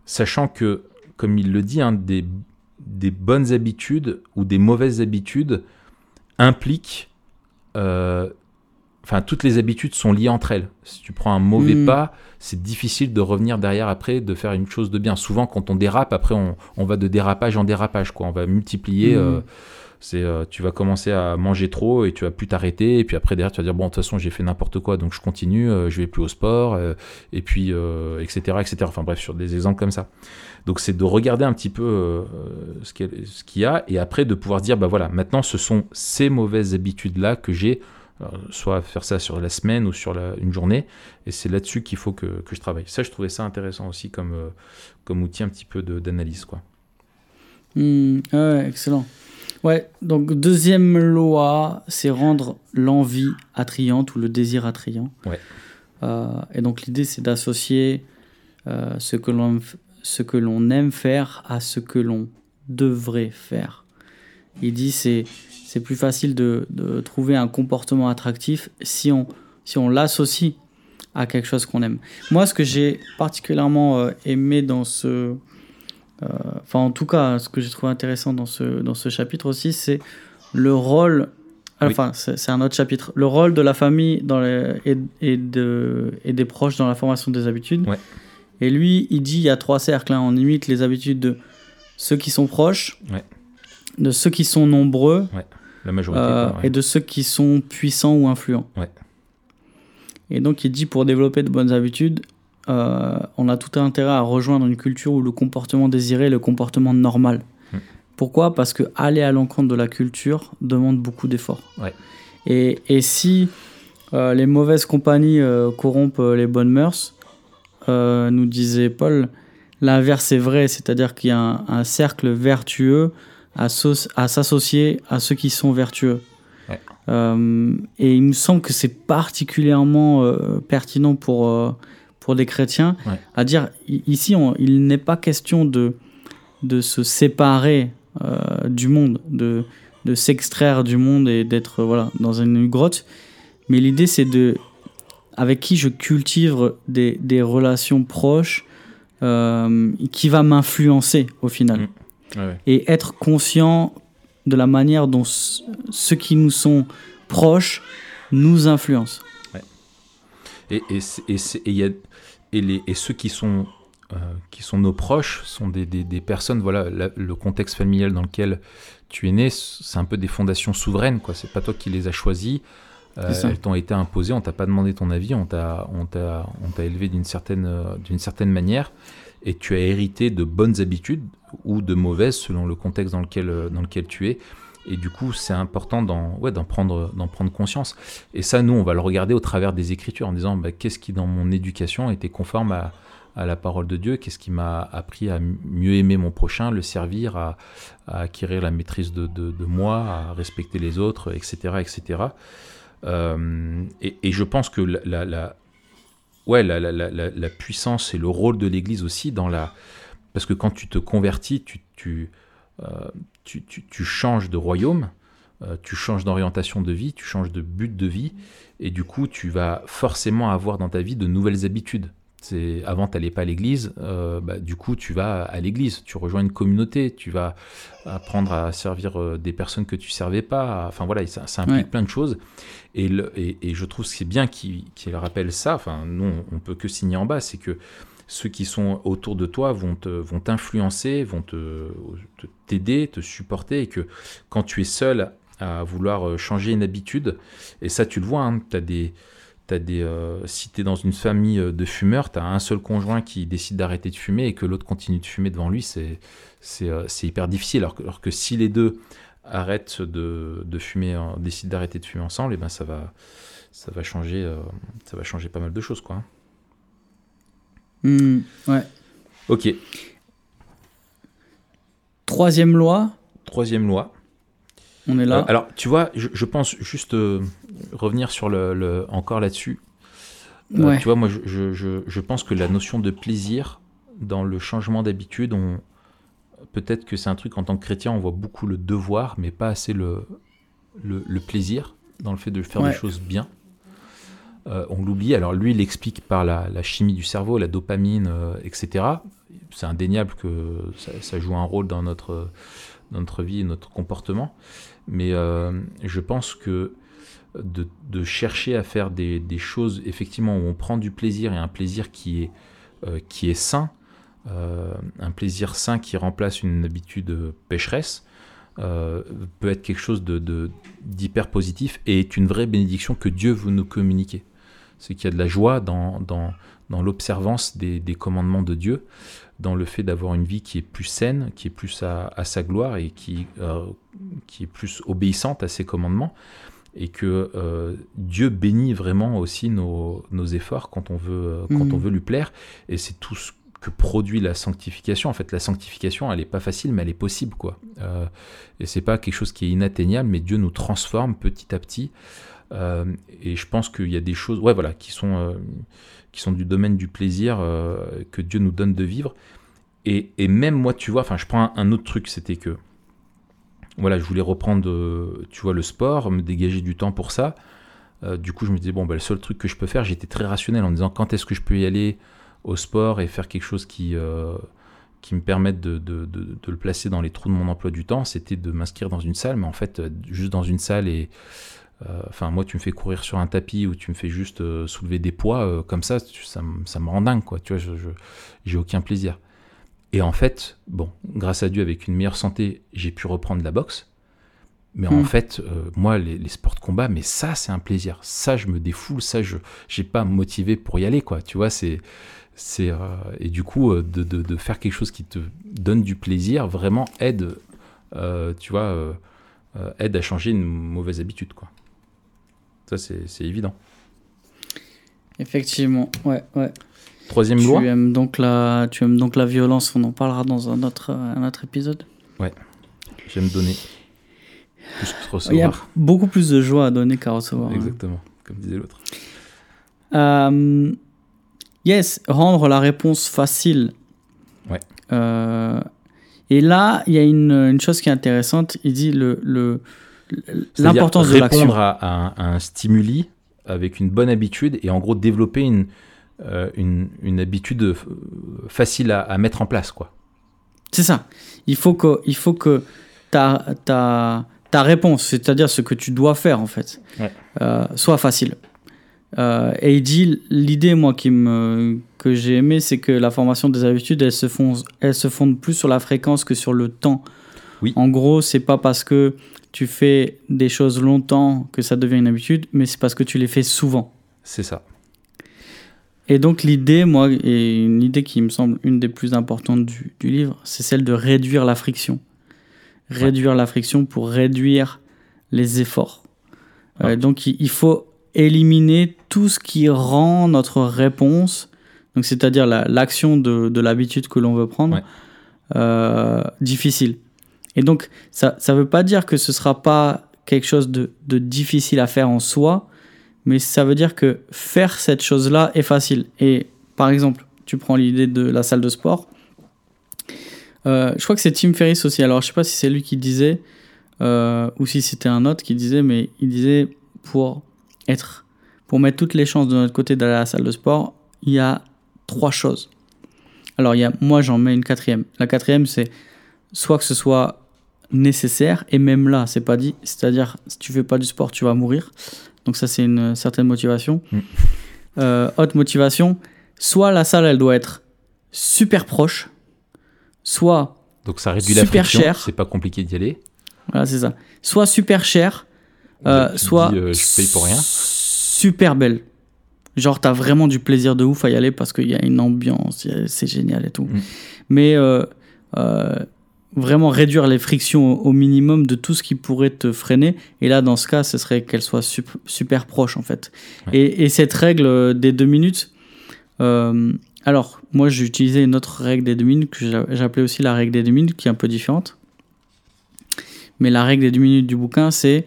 sachant que, comme il le dit, hein, des, des bonnes habitudes ou des mauvaises habitudes impliquent enfin toutes les habitudes sont liées entre elles. Si tu prends un mauvais Mm. pas, c'est difficile de revenir derrière après, de faire une chose de bien. Souvent, quand on dérape, après, on, on va de dérapage en dérapage, quoi. On va multiplier. Mm. euh, c'est, euh, tu vas commencer à manger trop et tu vas plus t'arrêter. Et puis après, derrière, tu vas dire bon, de toute façon, j'ai fait n'importe quoi, donc je continue. euh, je vais plus au sport, euh, et puis etc., etc. Enfin bref, sur des exemples comme ça. Donc c'est de regarder un petit peu ce qu'il y a- ce qu'il y a et après de pouvoir dire bah voilà, maintenant ce sont ces mauvaises habitudes là que j'ai soit faire ça sur la semaine ou sur la- une journée, et c'est là-dessus qu'il faut que, que je travaille. Ça, je trouvais ça intéressant aussi comme, euh, comme outil un petit peu de- d'analyse. quoi. Hmm, ouais, excellent. Ouais, donc deuxième loi, c'est rendre l'envie attrayante ou le désir attrayant. Ouais. Euh, et donc l'idée, c'est d'associer euh, ce que l'on f- ce que l'on aime faire à ce que l'on devrait faire. Il dit c'est c'est plus facile de, de trouver un comportement attractif si on si on l'associe à quelque chose qu'on aime. Moi, ce que j'ai particulièrement euh, aimé dans ce euh, enfin en tout cas ce que j'ai trouvé intéressant dans ce, dans ce chapitre aussi c'est le rôle enfin c'est c'est un autre chapitre le rôle de la famille dans les, et, et, de, et des proches dans la formation des habitudes Ouais. et lui il dit il y a trois cercles hein. on imite les habitudes de ceux qui sont proches Ouais. de ceux qui sont nombreux La majorité. euh, ouais. et de ceux qui sont puissants ou influents. Ouais. Et donc il dit pour développer de bonnes habitudes, euh, on a tout intérêt à rejoindre une culture où le comportement désiré est le comportement normal. Hmm. Pourquoi? Parce que aller à l'encontre de la culture demande beaucoup d'efforts. Ouais. Et, et si euh, les mauvaises compagnies euh, corrompent les bonnes mœurs, nous disait Paul, l'inverse est vrai, c'est-à-dire qu'il y a un, un cercle vertueux à, so- à s'associer à ceux qui sont vertueux. Ouais. Euh, et il me semble que c'est particulièrement euh, pertinent pour, euh, pour des chrétiens Ouais. à dire, ici, on- il n'est pas question de, de se séparer du monde, de, de s'extraire du monde et d'être voilà, dans une grotte, mais l'idée c'est de avec qui je cultive des, des relations proches qui va m'influencer au final. Mm. Ouais. Et être conscient de la manière dont ceux qui nous sont proches nous influencent. Et, et, et, et y a- et les, et ceux qui sont qui sont nos proches, sont des, des, des personnes, voilà, le contexte familial dans lequel tu es né, c'est un peu des fondations souveraines, quoi. C'est pas toi qui les as choisies. elles t'ont été imposées, on t'a pas demandé ton avis, on t'a, on t'a, on t'a élevé d'une certaine, d'une certaine manière, et tu as hérité de bonnes habitudes ou de mauvaises selon le contexte dans lequel, dans lequel tu es. Et du coup, c'est important d'en ouais, prendre, prendre conscience. Et ça, nous, on va le regarder au travers des Écritures en disant bah, qu'est-ce qui, dans mon éducation, était conforme à, la parole de Dieu, qu'est-ce qui m'a appris à mieux aimer mon prochain, le servir, à, acquérir la maîtrise de, de, moi, à respecter les autres, etc. etc. Euh, et, je pense que la, la, la, la, puissance et le rôle de l'Église aussi dans la... Parce que quand tu te convertis, tu, tu euh, tu, changes de royaume, euh, tu changes d'orientation de vie, tu changes de but de vie, et du coup, tu vas forcément avoir dans ta vie de nouvelles habitudes. C'est avant tu n'allais pas à l'église, euh, bah, du coup tu vas à l'église, tu rejoins une communauté, tu vas apprendre à servir des personnes que tu servais pas. Enfin voilà, ça, implique plein de choses. Et, et, je trouve que c'est bien qu'il rappelle ça. Enfin nous on, peut que signer en bas, c'est que ceux qui sont autour de toi vont t'influencer, vont te t'aider, te, supporter, et que quand tu es seul à vouloir euh, changer une habitude, et ça tu le vois, hein, euh, si tu es dans une famille euh, de fumeurs, tu as un seul conjoint qui décide d'arrêter de fumer et que l'autre continue de fumer devant lui, c'est hyper difficile. Alors que, si les deux arrêtent de, fumer, décident d'arrêter de fumer ensemble, et eh ben ça va, ça va changer, ça va changer pas mal de choses, quoi. Hmm, ouais. Ok. Troisième loi. Troisième loi. On est là. Euh, alors, tu vois, je, pense juste euh, revenir sur le, encore là-dessus. Euh, tu vois, moi, je, je, pense que la notion de plaisir dans le changement d'habitude, on peut-être que c'est un truc en tant que chrétien, on voit beaucoup le devoir, mais pas assez le, le, plaisir dans le fait de faire des choses bien. Euh, on l'oublie. Alors lui, il explique par la, chimie du cerveau, la dopamine, euh, etc. C'est indéniable que ça, joue un rôle dans notre, notre vie et notre comportement. Mais euh, je pense que de, chercher à faire des, choses effectivement où on prend du plaisir et un plaisir qui est, qui est sain, un plaisir sain qui remplace une habitude pécheresse, peut être quelque chose d'hyper positif et est une vraie bénédiction que Dieu veut nous communiquer c'est qu'il y a de la joie dans, dans, dans l'observance des, des, commandements de Dieu, dans le fait d'avoir une vie qui est plus saine, qui est plus à, à sa gloire et qui, euh, qui est plus obéissante à ses commandements, et que euh, Dieu bénit vraiment aussi nos, nos efforts quand on veut, euh, quand on mmh. veut lui plaire, et c'est tout ce que produit la sanctification. En fait, la sanctification, elle n'est pas facile, mais elle est possible, quoi. Euh, et c'est pas quelque chose qui est inatteignable, mais Dieu nous transforme petit à petit euh, et je pense qu'il y a des choses, ouais, voilà, qui sont, euh, qui sont du domaine du plaisir euh, que Dieu nous donne de vivre. Et, même moi, tu vois, enfin, je prends un, autre truc, c'était que, voilà, je voulais reprendre, tu vois, le sport, me dégager du temps pour ça. du coup, je me disais, bon, bah, le seul truc que je peux faire, j'étais très rationnel en disant, quand est-ce que je peux y aller au sport et faire quelque chose qui, qui me permette de, de, de, le placer dans les trous de mon emploi du temps, c'était de m'inscrire dans une salle, mais en fait, juste dans une salle et enfin, moi, tu me fais courir sur un tapis ou tu me fais juste euh, soulever des poids euh, comme ça, ça, me rend dingue, quoi. Tu vois, je, j'ai aucun plaisir. Et en fait, bon, grâce à Dieu, avec une meilleure santé, j'ai pu reprendre la boxe. Mais en hmm. fait, moi, les, sports de combat, mais ça, c'est un plaisir. Ça, je me défoule. Ça, je n'ai pas motivé pour y aller, quoi. Tu vois, c'est c'est et du coup de, de, de, faire quelque chose qui te donne du plaisir vraiment aide, tu vois, aide à changer une mauvaise habitude, quoi. Ça, c'est évident. Effectivement, ouais, ouais. Troisième tu loi. Aimes donc la, tu aimes donc la violence, on en parlera dans un autre, un autre épisode. Ouais, j'aime donner plus que recevoir. Il y a beaucoup plus de joie à donner qu'à recevoir. Hein. Exactement, comme disait l'autre. Euh, yes, rendre la réponse facile. Ouais. Euh, et là, il y a une, une, chose qui est intéressante. Il dit le, le, l'importance de l'action. Répondre à, un stimuli avec une bonne habitude et en gros développer une, euh, une, une, habitude euh, facile à, mettre en place. quoi. C'est ça. Il faut que, il faut que ta, ta, ta réponse, c'est-à-dire ce que tu dois faire en fait, euh, soit facile. Euh, et il dit l'idée moi qui me que j'ai aimé c'est que la formation des habitudes elle se fonde elle se fonde plus sur la fréquence que sur le temps. Oui. En gros c'est pas parce que tu fais des choses longtemps que ça devient une habitude, mais c'est parce que tu les fais souvent. C'est ça. Et donc l'idée, moi, et une idée qui me semble une des plus importantes du, du livre, c'est celle de réduire la friction. Réduire la friction pour réduire les efforts. Euh, donc il, il faut éliminer tout ce qui rend notre réponse, donc c'est-à-dire la- l'action de, de l'habitude que l'on veut prendre, Ouais. euh, difficile. Et donc ça ne veut pas dire que ce sera pas quelque chose de, de difficile à faire en soi, mais ça veut dire que faire cette chose-là est facile. Et par exemple, tu prends l'idée de la salle de sport. Euh, je crois que c'est Tim Ferriss aussi. Alors, je sais pas si c'est lui qui disait euh, ou si c'était un autre qui disait, mais il disait pour être, pour mettre toutes les chances de notre côté d'aller à la salle de sport, il y a trois choses. Alors, il y a, moi, j'en mets une quatrième. La quatrième, c'est soit que ce soit nécessaire, et même là, c'est pas dit. C'est-à-dire, si tu fais pas du sport, tu vas mourir. Donc ça, c'est une certaine motivation. Mm. Euh, haute motivation, soit la salle, elle doit être super proche, soit, Donc ça réduit la Super friction. cher. C'est pas compliqué d'y aller. voilà, c'est ça, soit super cher, euh, Tu te soit dis, euh, je paye pour rien. super belle. Genre, t'as vraiment du plaisir de ouf à y aller parce qu'il y a une ambiance, c'est génial et tout. Mm. Mais euh, euh, vraiment réduire les frictions au, minimum de tout ce qui pourrait te freiner. Et là, dans ce cas, ce serait qu'elle soit sup- super proche en fait. Ouais. Et, et cette règle euh, des deux minutes, euh, alors moi j'ai utilisé une autre règle des deux minutes que j'a- j'appelais aussi la règle des deux minutes qui est un peu différente. Mais la règle des deux minutes du bouquin, c'est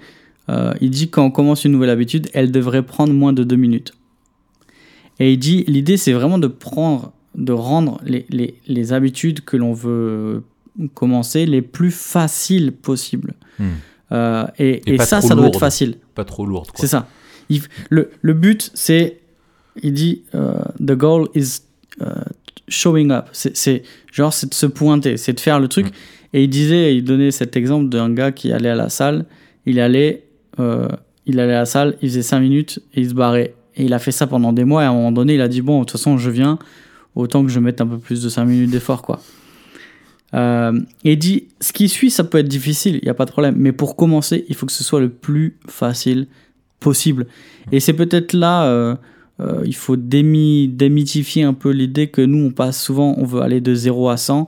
euh, il dit quand on commence une nouvelle habitude, elle devrait prendre moins de deux minutes. Et il dit l'idée c'est vraiment de prendre, de rendre les, les, les habitudes que l'on veut commencer les plus faciles possibles. Hmm. Euh, et Et ça, ça doit être facile. Pas trop lourde. C'est ça. Il le, le but, c'est, il dit, euh, the goal is euh, showing up. C'est, genre, c'est de se pointer, c'est de faire le truc. Mm. Et il disait, il donnait cet exemple d'un gars qui allait à la salle. Il allait, euh, il allait à la salle, il faisait 5 minutes et il se barrait. Et il a fait ça pendant des mois. Et à un moment donné, il a dit, bon, de toute façon, je viens, autant que je mette un peu plus de 5 minutes d'effort, quoi. Euh, et dit, ce qui suit, ça peut être difficile, il n'y a pas de problème. Mais pour commencer, il faut que ce soit le plus facile possible. Et c'est peut-être là, euh, euh, il faut démi- démythifier un peu l'idée que nous, on passe souvent, on veut aller de 0 à 100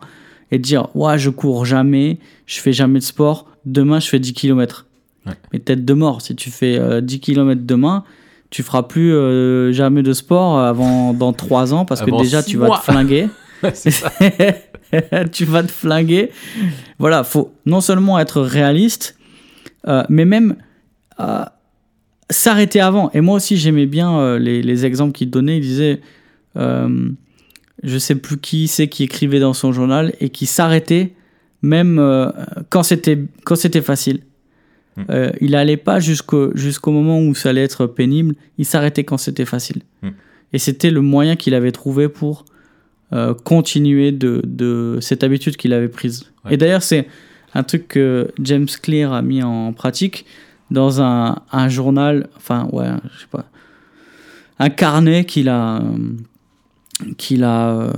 et dire, ouais, je cours jamais, je fais jamais de sport, demain, je fais 10 km. Ouais. Mais tête de mort, si tu fais euh, 10 km demain, tu feras plus jamais de sport avant dans 3 ans parce Avant que déjà, tu vas te flinguer. c'est ça. tu vas te flinguer. Voilà, faut non seulement être réaliste, euh, mais même euh, s'arrêter avant. Et moi aussi, j'aimais bien euh, les, les exemples qu'il donnait. Il disait, je sais plus qui c'est qui écrivait dans son journal et qui s'arrêtait même quand c'était quand c'était facile. Mm. Euh, il n'allait pas jusqu'au jusqu'au moment où ça allait être pénible. Il s'arrêtait quand c'était facile. Mm. Et c'était le moyen qu'il avait trouvé pour euh, continuer de, de cette habitude qu'il avait prise. Ouais. Et d'ailleurs, c'est un truc que James Clear a mis en pratique dans un, un journal, enfin, ouais, je sais pas, un carnet qu'il a, qu'il a euh,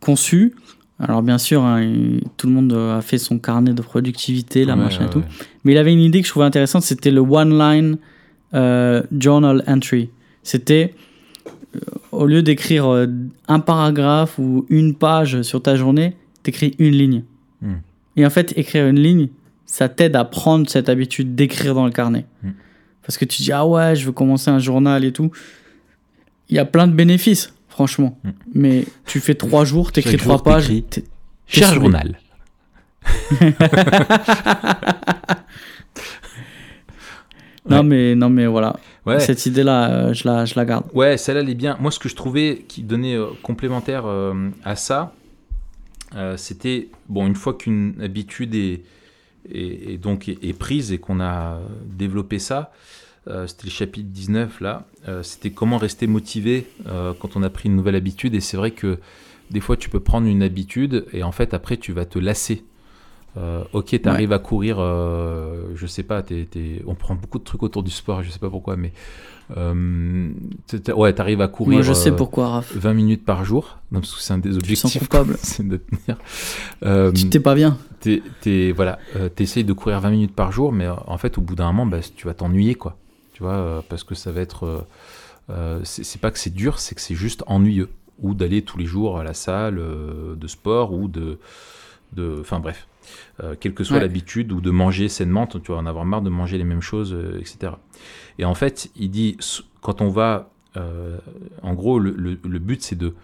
conçu. Alors, bien sûr, hein, il- tout le monde a fait son carnet de productivité, la Ouais, machin ouais, et tout. ouais. Mais il avait une idée que je trouvais intéressante, c'était le one-line euh, journal entry. C'était, au lieu d'écrire euh, un paragraphe ou une page sur ta journée, t'écris une ligne. Hmm. Et en fait, écrire une ligne, ça t'aide à prendre cette habitude d'écrire dans le carnet. Hmm. Parce que tu dis, ah ouais, je veux commencer un journal et tout. Il y a plein de bénéfices, franchement. Hmm. Mais tu fais trois jours, t'écris trois jour, pages. Cher journal. Non, Ouais. mais, non, mais voilà. Ouais. Cette idée-là, euh, je, la, je la garde. Ouais, celle-là, elle est bien. Moi, ce que je trouvais qui donnait euh, complémentaire euh, à ça, c'était, bon, une fois qu'une habitude est, est, est donc est, est prise et qu'on a développé ça, c'était le chapitre 19, là, c'était comment rester motivé quand on a pris une nouvelle habitude. Et c'est vrai que des fois, tu peux prendre une habitude et en fait, après, tu vas te lasser. Euh, ok, tu arrives à courir, euh, je sais pas, t'es- t'es- on prend beaucoup de trucs autour du sport, je sais pas pourquoi, mais euh, ouais, tu arrives à courir Moi, je sais pourquoi, Raph. 20 minutes par jour, non, parce que c'est un des Tu objectifs, coupable. c'est de tenir. Tu t'es pas bien. t'es, t'es- voilà, t'essayes de courir 20 minutes par jour, mais en fait, au bout d'un moment, bah, tu vas t'ennuyer, quoi. Tu vois, parce que ça va être. c'est, pas que c'est dur, c'est que c'est juste ennuyeux. Ou d'aller tous les jours à la salle de sport, ou de. de enfin, bref. Euh, quelle que soit Ouais. l'habitude, ou de manger sainement, tu vas en avoir marre de manger les mêmes choses, euh, etc. Et en fait, il dit, quand on va. euh, en gros, le, le- le but, c'est de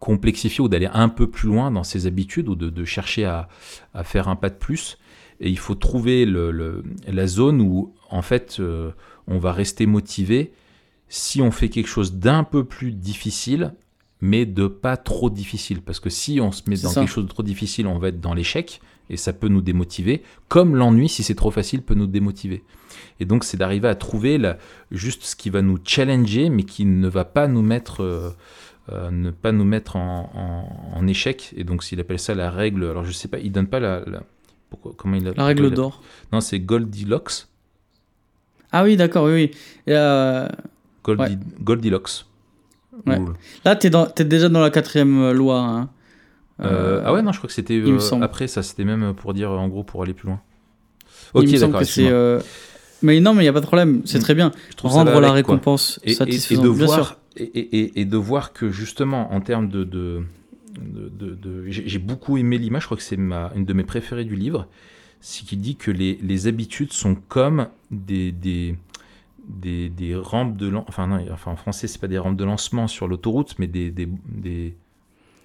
complexifier ou d'aller un peu plus loin dans ses habitudes, ou de, de chercher à, à faire un pas de plus. Et il faut trouver le- la zone où, en fait, on va rester motivé si on fait quelque chose d'un peu plus difficile, mais de pas trop difficile. Parce que si on se met dans ça. quelque chose de trop difficile, on va être dans l'échec, et ça peut nous démotiver, comme l'ennui, si c'est trop facile, peut nous démotiver. Et donc, c'est d'arriver à trouver la- juste ce qui va nous challenger, mais qui ne va pas nous mettre... euh, euh, ne pas nous mettre en, en- en échec. Et donc, s'il appelle ça la règle, alors je sais pas, il donne pas la. la- pourquoi, comment il La règle d'or. Non, c'est Goldilocks. Ah oui, d'accord, oui, oui. Et, euh, Goldi- Ouais. Goldilocks. Ouais. Là, t'es, dans, t'es déjà dans la quatrième loi. hein. Euh, Euh, ah ouais, non, je crois que c'était euh, après ça, c'était même pour dire en gros pour aller plus loin. Ok, d'accord. euh, Mais non, mais il n'y a pas de problème, c'est Mm. très bien. Je Rendre la avec, récompense et, et- et satisfaisante. de bien sûr. voir et, et- et- et de voir que justement en termes de, de, de- de- de- j'ai beaucoup aimé l'image je crois que c'est une de mes préférées du livre c'est qu'il dit que les, les habitudes sont comme des des, des, des rampes de enfin non enfin en français c'est pas des rampes de lancement sur l'autoroute mais des des, des,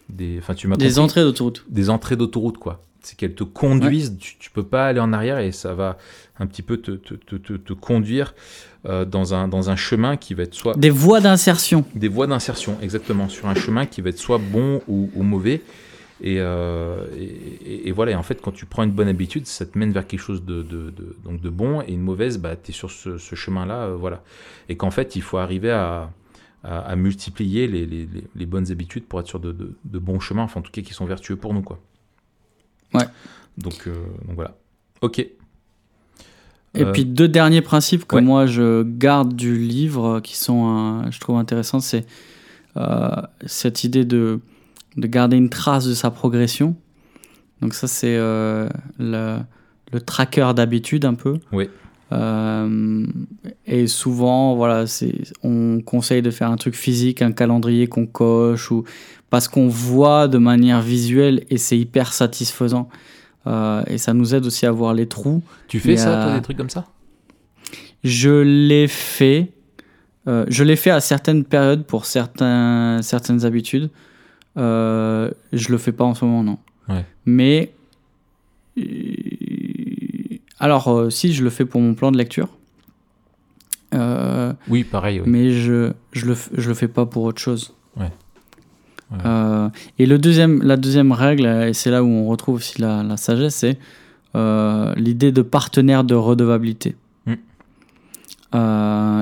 des- enfin tu m'as Des entrées d'autoroute. des entrées d'autoroute, quoi. C'est qu'elles te conduisent, tu, tu peux pas aller en arrière et ça va un petit peu te, te, te, te- conduire euh, dans, un, dans un chemin qui va être soit Des voies d'insertion. des voies d'insertion, exactement, sur un chemin qui va être soit bon ou, ou mauvais. Et, euh, et, et- et voilà, et en fait, quand tu prends une bonne habitude, ça te mène vers quelque chose de, de, de- donc de bon, et une mauvaise, bah, tu es sur ce, ce chemin-là, euh, voilà. Et qu'en fait, il faut arriver à, à, à multiplier les, les, les- les bonnes habitudes pour être sur de, de, de bons chemins, enfin en tout cas qui sont vertueux pour nous, quoi. Ouais. Donc, euh, donc voilà. Ok. Et Euh, puis deux derniers principes que ouais. moi je garde du livre euh, qui sont, je trouve intéressants, c'est cette idée de, de garder une trace de sa progression. Donc ça c'est le, le tracker d'habitude un peu. Oui. Euh, et souvent, voilà, on conseille de faire un truc physique, un calendrier qu'on coche, ou parce qu'on voit de manière visuelle et c'est hyper satisfaisant. Euh, et ça nous aide aussi à voir les trous. Tu fais ça, toi, des trucs comme ça? Je l'ai fait. euh, je l'ai fait à certaines périodes pour certains, certaines habitudes. Je le fais pas en ce moment, non. Ouais. Mais. Alors, euh, si, je le fais pour mon plan de lecture. Euh, Oui, pareil. oui. mais je, je, le, je le fais pas pour autre chose. Ouais. Ouais. Euh, et le deuxième, la deuxième règle, et c'est là où on retrouve aussi la, la sagesse, c'est l'idée de partenaire de redevabilité. Mm.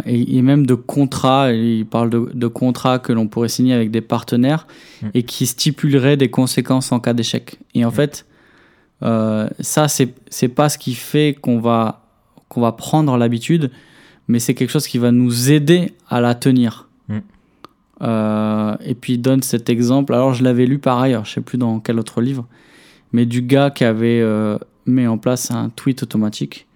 Et, et même de contrat, il parle de, de contrats que l'on pourrait signer avec des partenaires Mm. et qui stipuleraient des conséquences en cas d'échec. Et en Mm. fait, euh, ça, c'est c'est pas ce qui fait qu'on va, qu'on va prendre l'habitude, mais c'est quelque chose qui va nous aider à la tenir. Mm. Euh, et puis il donne cet exemple. Alors je l'avais lu par ailleurs, je sais plus dans quel autre livre, mais du gars qui avait euh, mis en place un tweet automatique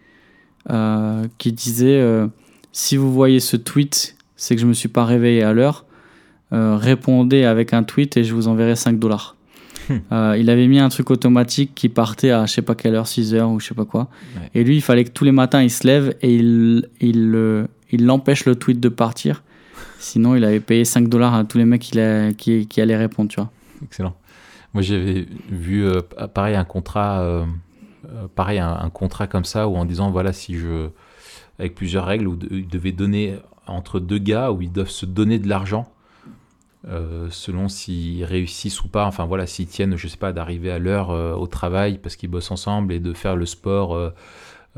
qui disait si vous voyez ce tweet, c'est que je me suis pas réveillé à l'heure. Répondez avec un tweet et je vous enverrai 5 dollars. Euh, il avait mis un truc automatique qui partait à je sais pas quelle heure, 6 heures ou je sais pas quoi. Ouais. Et lui, il fallait que tous les matins il se lève et il, il, euh, il l'empêche le tweet de partir. Sinon, il avait payé 5 dollars à tous les mecs qui, qui, qui allaient répondre, tu vois. Excellent. Moi, j'avais vu euh, pa- pareil un contrat, euh, pareil un, un contrat comme ça, où en disant voilà si je, avec plusieurs règles, où de- ils devaient donner entre deux gars où ils doivent se donner de l'argent euh, selon s'ils réussissent ou pas. Enfin voilà, s'ils tiennent, je sais pas, d'arriver à l'heure euh, au travail parce qu'ils bossent ensemble et de faire le sport.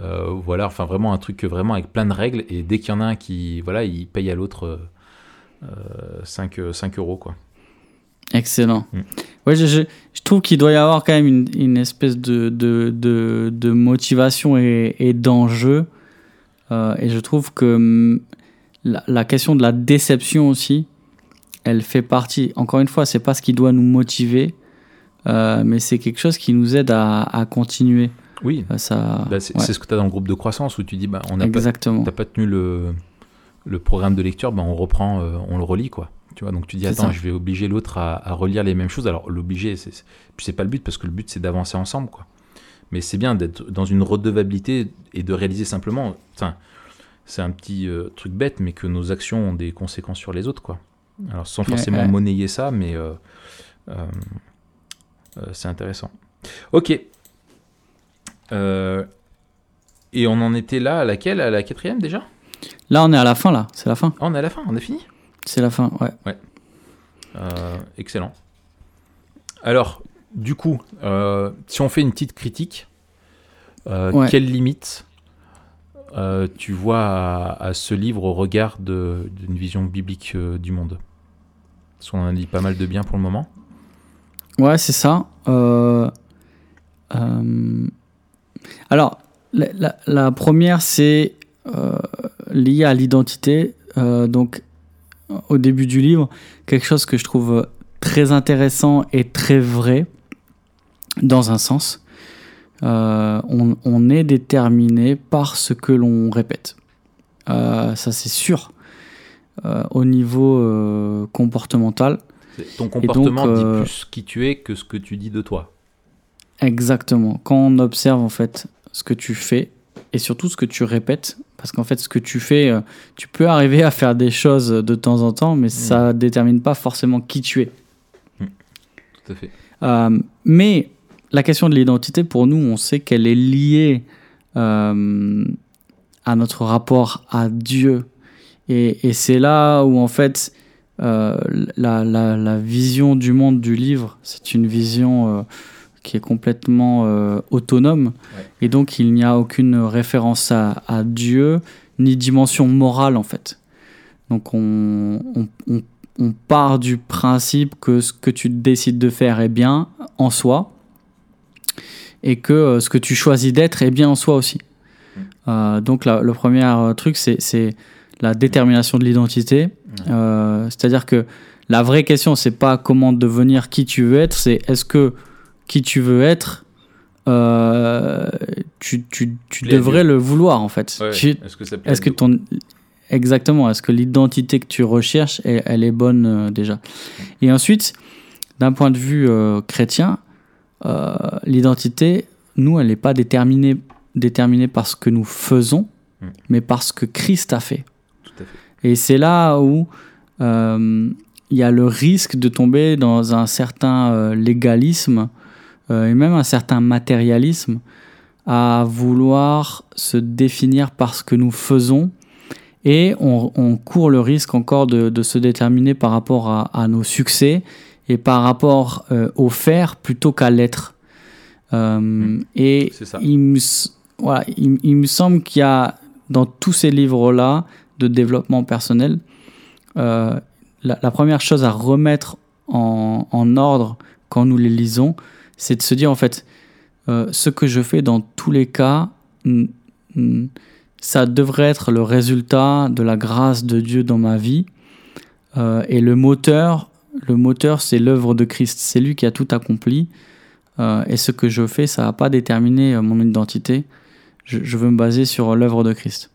euh, voilà, enfin vraiment un truc vraiment avec plein de règles. Et dès qu'il y en a un qui, voilà, il paye à l'autre euh, euh, 5, 5 euros quoi. Excellent. Mm. Ouais, je, je, je trouve qu'il doit y avoir quand même une, une espèce de, de, de, de motivation et, et d'enjeu. Et je trouve que la, la question de la déception aussi, elle fait partie. Encore une fois, c'est pas ce qui doit nous motiver, euh, mais c'est quelque chose qui nous aide à, à continuer. Oui, Euh, Ça, bah, c'est ouais, ce que tu as dans le groupe de croissance où tu dis bah, on n'a pas, t'as pas tenu le, le programme de lecture, bah, on reprend, euh, on le relit. quoi. Tu vois, donc tu dis attends, ça. je vais obliger l'autre à, à relire les mêmes choses. Alors l'obliger, c'est pas le but parce que le but c'est d'avancer ensemble. quoi. Mais c'est bien d'être dans une redevabilité et de réaliser simplement. C'est un petit euh, truc bête, mais que nos actions ont des conséquences sur les autres. quoi. Alors sans Ouais, forcément ouais. monnayer ça, mais euh, euh, euh, c'est intéressant. Ok. Et on en était là à laquelle? À la quatrième déjà? Là, on est à la fin, là. C'est la fin. Ah, On est à la fin, on a fini? C'est la fin, ouais. Euh, Excellent. Alors, du coup, euh, si on fait une petite critique, euh, Ouais. quelle limite euh, tu vois à, à ce livre au regard d'une vision biblique du monde? Parce qu'on en a dit pas mal de bien pour le moment. Ouais, c'est ça. Euh, euh, alors, la, première, c'est euh, lié à l'identité. Euh, donc, au début du livre, quelque chose que je trouve très intéressant et très vrai, dans un sens. On, est déterminé par ce que l'on répète. Ça, c'est sûr. Euh, au niveau euh, comportemental, Ton comportement euh, dit plus qui tu es que ce que tu dis de toi. Exactement. Quand on observe en fait ce que tu fais et surtout ce que tu répètes, parce qu'en fait ce que tu fais, euh, tu peux arriver à faire des choses de temps en temps, mais ça détermine pas forcément qui tu es. Tout à fait. Euh, mais la question de l'identité, pour nous, on sait qu'elle est liée euh, à notre rapport à Dieu. Et, et c'est là où, en fait, euh, la, la- la vision du monde du livre, c'est une vision euh, qui est complètement euh, autonome. Ouais. Et donc, il n'y a aucune référence à, à Dieu, ni dimension morale, en fait. Donc, on, on- on on part du principe que ce que tu décides de faire est bien en soi et que ce que tu choisis d'être est bien en soi aussi. Euh, donc la- le premier truc, c'est la détermination de l'identité. Euh, C'est-à-dire que la vraie question, c'est pas comment devenir qui tu veux être, c'est est-ce que qui tu veux être, euh, tu, tu, tu devrais le vouloir en fait. Ouais, Est-ce que ça plaît à est-ce que ton exactement est-ce que l'identité que tu recherches elle, elle est bonne euh, déjà? Et ensuite d'un point de vue euh, chrétien l'identité nous elle n'est pas déterminée déterminée par ce que nous faisons Mm. mais par ce que Christ a fait. Et c'est là où euh, il y a le risque de tomber dans un certain euh, légalisme euh, et même un certain matérialisme à vouloir se définir par ce que nous faisons et on, on court le risque encore de, de se déterminer par rapport à, à nos succès et par rapport au faire plutôt qu'à l'être. Et C'est ça. il me, s- voilà, il, il me semble qu'il y a dans tous ces livres-là de développement personnel, euh, la, première chose à remettre en, ordre quand nous les lisons, c'est de se dire en fait, euh, ce que je fais dans tous les cas, ça devrait être le résultat de la grâce de Dieu dans ma vie. Euh, et le moteur, le moteur, c'est l'œuvre de Christ. C'est lui qui a tout accompli. Et ce que je fais, ça va pas déterminer euh, mon identité. Je, je veux me baser sur l'œuvre de Christ.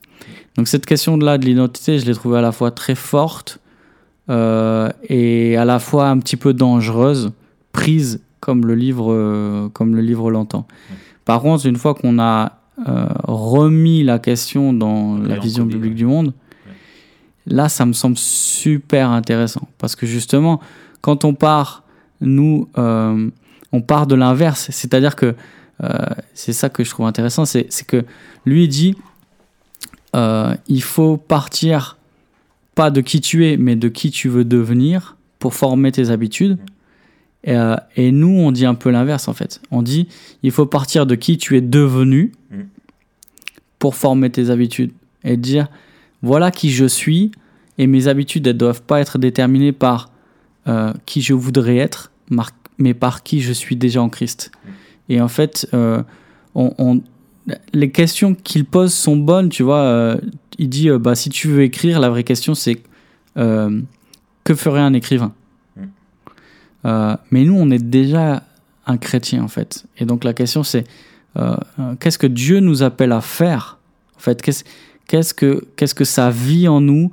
Donc cette question-là de l'identité, je l'ai trouvée à la fois très forte euh, et à la fois un petit peu dangereuse, prise comme le livre, euh, comme le livre l'entend. Par contre, une fois qu'on a euh, remis la question dans la vision ouais. du monde, là, ça me semble super intéressant. Parce que justement, quand on part, nous, on part de l'inverse. C'est-à-dire que c'est ça que je trouve intéressant, c'est c'est que lui dit, euh, il faut partir pas de qui tu es, mais de qui tu veux devenir pour former tes habitudes. Et, euh, et nous, on dit un peu l'inverse en fait. On dit, il faut partir de qui tu es devenu pour former tes habitudes et dire, voilà qui je suis et mes habitudes, elles doivent pas être déterminées par euh, qui je voudrais être, mais par qui je suis déjà en Christ. Et en fait, on, les questions qu'il pose sont bonnes, tu vois. Euh, il dit, euh, bah, si tu veux écrire, la vraie question c'est que ferait un écrivain Mais nous, on est déjà un chrétien, en fait. Et donc la question c'est, qu'est-ce que Dieu nous appelle à faire En fait, qu'est-ce qu'est-ce que, qu'est-ce que sa vie en nous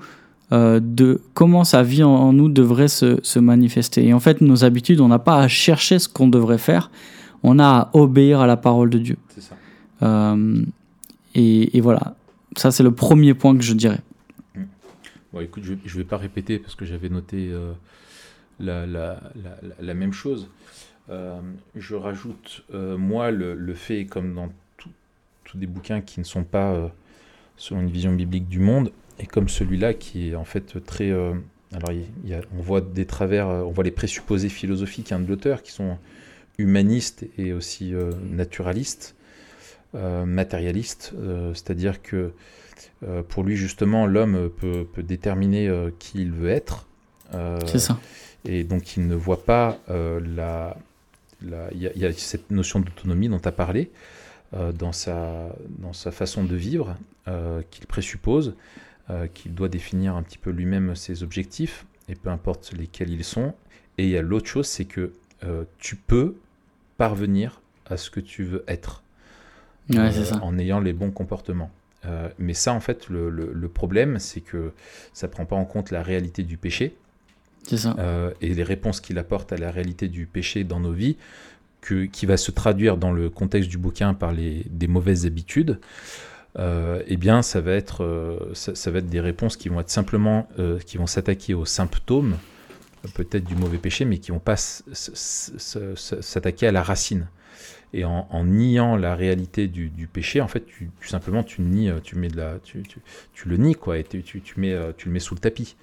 euh, de comment sa vie en, nous devrait se, manifester? Et en fait, nos habitudes, on n'a pas à chercher ce qu'on devrait faire, on a à obéir à la parole de Dieu. Ça. Euh, et, voilà, ça c'est le premier point que je dirais. Bon, écoute, je ne vais pas répéter parce que j'avais noté euh, la, même chose. je rajoute, moi, le, fait, comme dans tous des bouquins qui ne sont pas selon une vision biblique du monde, et comme celui-là qui est en fait très... Euh, alors on voit des travers, euh, on voit les présupposés philosophiques hein, de l'auteur qui sont humanistes et aussi euh, naturalistes, matérialistes, c'est-à-dire que pour lui justement l'homme peut, déterminer qui il veut être. C'est ça. Et donc il ne voit pas la... Il y, a cette notion d'autonomie dont tu as parlé dans, sa, dans sa façon de vivre qu'il présuppose. Euh, qu'il doit définir un petit peu lui-même ses objectifs, et peu importe lesquels ils sont. Et il y a l'autre chose, c'est que euh, tu peux parvenir à ce que tu veux être euh, en ayant les bons comportements. mais ça, en fait, le, problème, c'est que ça ne prend pas en compte la réalité du péché. Ça. et les réponses qu'il apporte à la réalité du péché dans nos vies, que, qui va se traduire dans le contexte du bouquin par les, des mauvaises habitudes. Euh, eh bien, ça va, être, euh, ça, va être des réponses qui vont être simplement, euh, qui vont s'attaquer aux symptômes, peut-être du mauvais péché, mais qui vont pas s'attaquer à la racine. Et en, niant la réalité du, péché, en fait, tu, simplement tu nies, tu mets de la, tu, tu, le nies quoi, et tu, mets, tu le mets sous le tapis.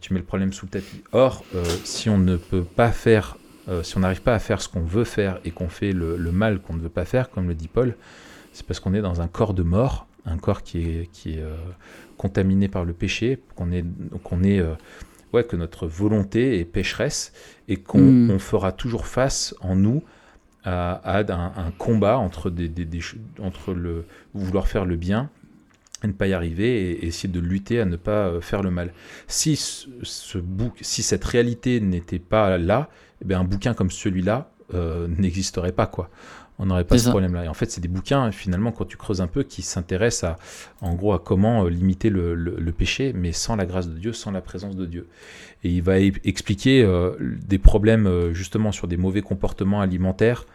tu mets le problème sous le tapis. Or, si on ne peut pas faire, si on n'arrive pas à faire ce qu'on veut faire et qu'on fait le, le mal qu'on ne veut pas faire, comme le dit Paul, c'est parce qu'on est dans un corps de mort, un corps qui est, qui est euh, contaminé par le péché, qu'on est, qu'on est euh, ouais, que notre volonté est pécheresse et qu'on hmm. fera toujours face en nous à, un, combat entre, des, des, entre le vouloir faire le bien et ne pas y arriver et, essayer de lutter à ne pas euh, faire le mal. Si, ce, bouc, si cette réalité n'était pas là, eh bien un bouquin comme celui-là n'existerait pas. quoi on n'aurait pas ce problème-là. Et en fait, c'est des bouquins, finalement, quand tu creuses un peu, qui s'intéressent à, en gros, à comment euh, limiter le, péché, mais sans la grâce de Dieu, sans la présence de Dieu. Et il va expliquer euh, des problèmes, euh, justement, sur des mauvais comportements alimentaires,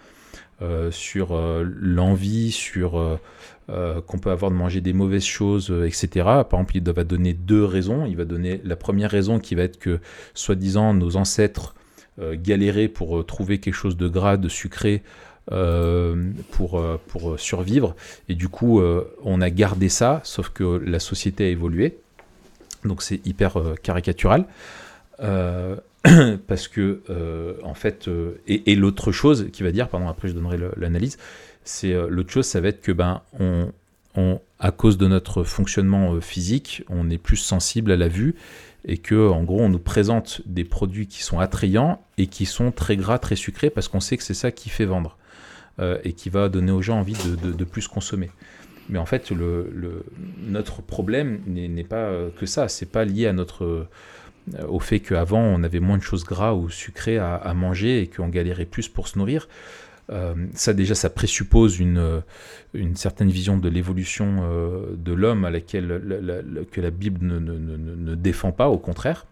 sur l'envie, sur qu'on peut avoir de manger des mauvaises choses, etc. Par exemple, il va donner deux raisons. Il va donner la première raison qui va être que, soi-disant, nos ancêtres galéraient pour trouver quelque chose de gras, de sucré, euh, pour, euh, survivre. Et du coup, euh, on a gardé ça, sauf que la société a évolué. Donc c'est hyper caricatural. parce que, en fait, et, l'autre chose qui va dire, pardon, après je donnerai l'analyse, c'est l'autre chose, ça va être que, ben, on, à cause de notre fonctionnement physique, on est plus sensible à la vue et que en gros on nous présente des produits qui sont attrayants et qui sont très gras, très sucrés parce qu'on sait que c'est ça qui fait vendre. Euh, et qui va donner aux gens envie de, plus consommer. Mais en fait, le, notre problème n'est pas euh, que ça. C'est pas lié à notre euh, au fait qu'avant on avait moins de choses gras ou sucrées à, manger et qu'on galérait plus pour se nourrir. ça déjà, ça présuppose une, une certaine vision de l'évolution de l'homme à laquelle que la Bible ne, défend pas, au contraire.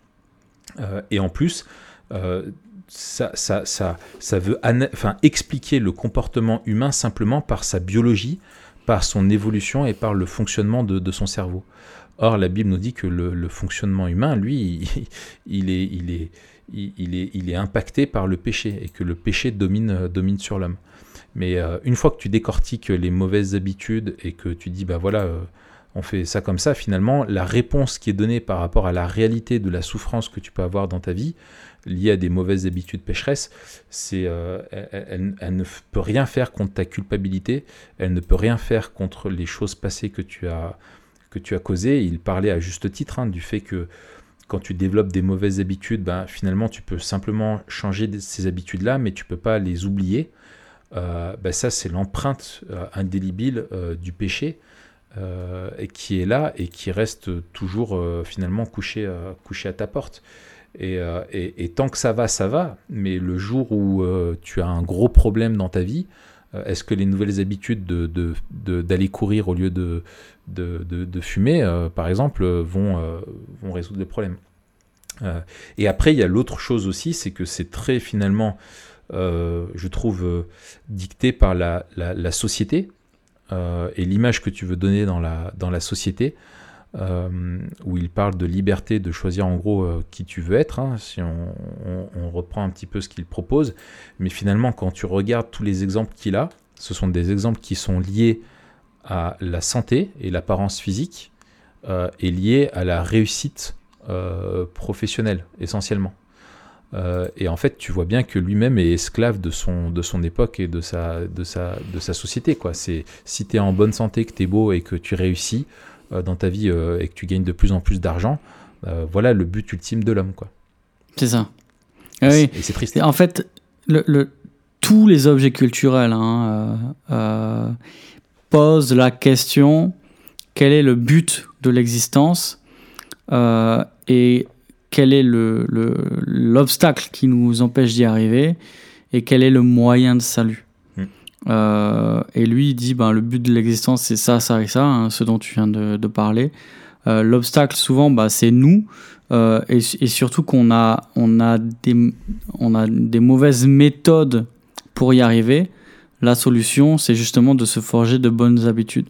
et en plus, ça, ça, ça, ça veut enfin, expliquer le comportement humain simplement par sa biologie, par son évolution et par le fonctionnement de, son cerveau. Or, la Bible nous dit que le, fonctionnement humain, lui, il, est, impacté par le péché et que le péché domine, domine sur l'homme. Mais euh, une fois que tu décortiques les mauvaises habitudes et que tu dis, bah voilà, euh, on fait ça comme ça, finalement, la réponse qui est donnée par rapport à la réalité de la souffrance que tu peux avoir dans ta vie, liée à des mauvaises habitudes pécheresses, c'est, euh, elle, ne peut rien faire contre ta culpabilité, elle ne peut rien faire contre les choses passées que tu as, que tu as causées. Il parlait à juste titre hein, du fait que quand tu développes des mauvaises habitudes, ben, finalement, tu peux simplement changer ces habitudes-là, mais tu peux pas les oublier. Euh, ben, ça, c'est l'empreinte euh, indélébile euh, du péché qui est là et qui reste toujours finalement couché, à ta porte. Et, tant que ça va, ça va. Mais le jour où tu as un gros problème dans ta vie, est-ce que les nouvelles habitudes d'aller courir au lieu de, de, fumer, par exemple, vont, vont résoudre le problème Et après, il y a l'autre chose aussi, c'est que c'est très finalement euh, je trouve, euh, dicté par la, société euh, et l'image que tu veux donner dans la, dans la société, où il parle de liberté de choisir en gros qui tu veux être, hein, si on, reprend un petit peu ce qu'il propose. Mais finalement, quand tu regardes tous les exemples qu'il a, ce sont des exemples qui sont liés à la santé et l'apparence physique et liés à la réussite professionnelle essentiellement. Euh, et en fait, tu vois bien que lui-même est esclave de son, de son époque et de sa, de sa, de sa société. Quoi. C'est, si tu es en bonne santé, que tu es beau et que tu réussis euh, dans ta vie euh, et que tu gagnes de plus en plus d'argent, voilà le but ultime de l'homme. Quoi. C'est ça. Et, c'est triste. en fait, le, le, tous les objets culturels hein, posent la question quel est le but de l'existence et quel est l'obstacle le, qui nous empêche d'y arriver et quel est le moyen de salut. Hmm. Euh, et lui, il dit ben, le but de l'existence, c'est ça, ça et ça, hein, ce dont tu viens de, parler. Euh, l'obstacle, souvent, bah, c'est nous. Euh, et, et, surtout qu'on a, on a, des, on a des mauvaises méthodes pour y arriver. La solution, c'est justement de se forger de bonnes habitudes.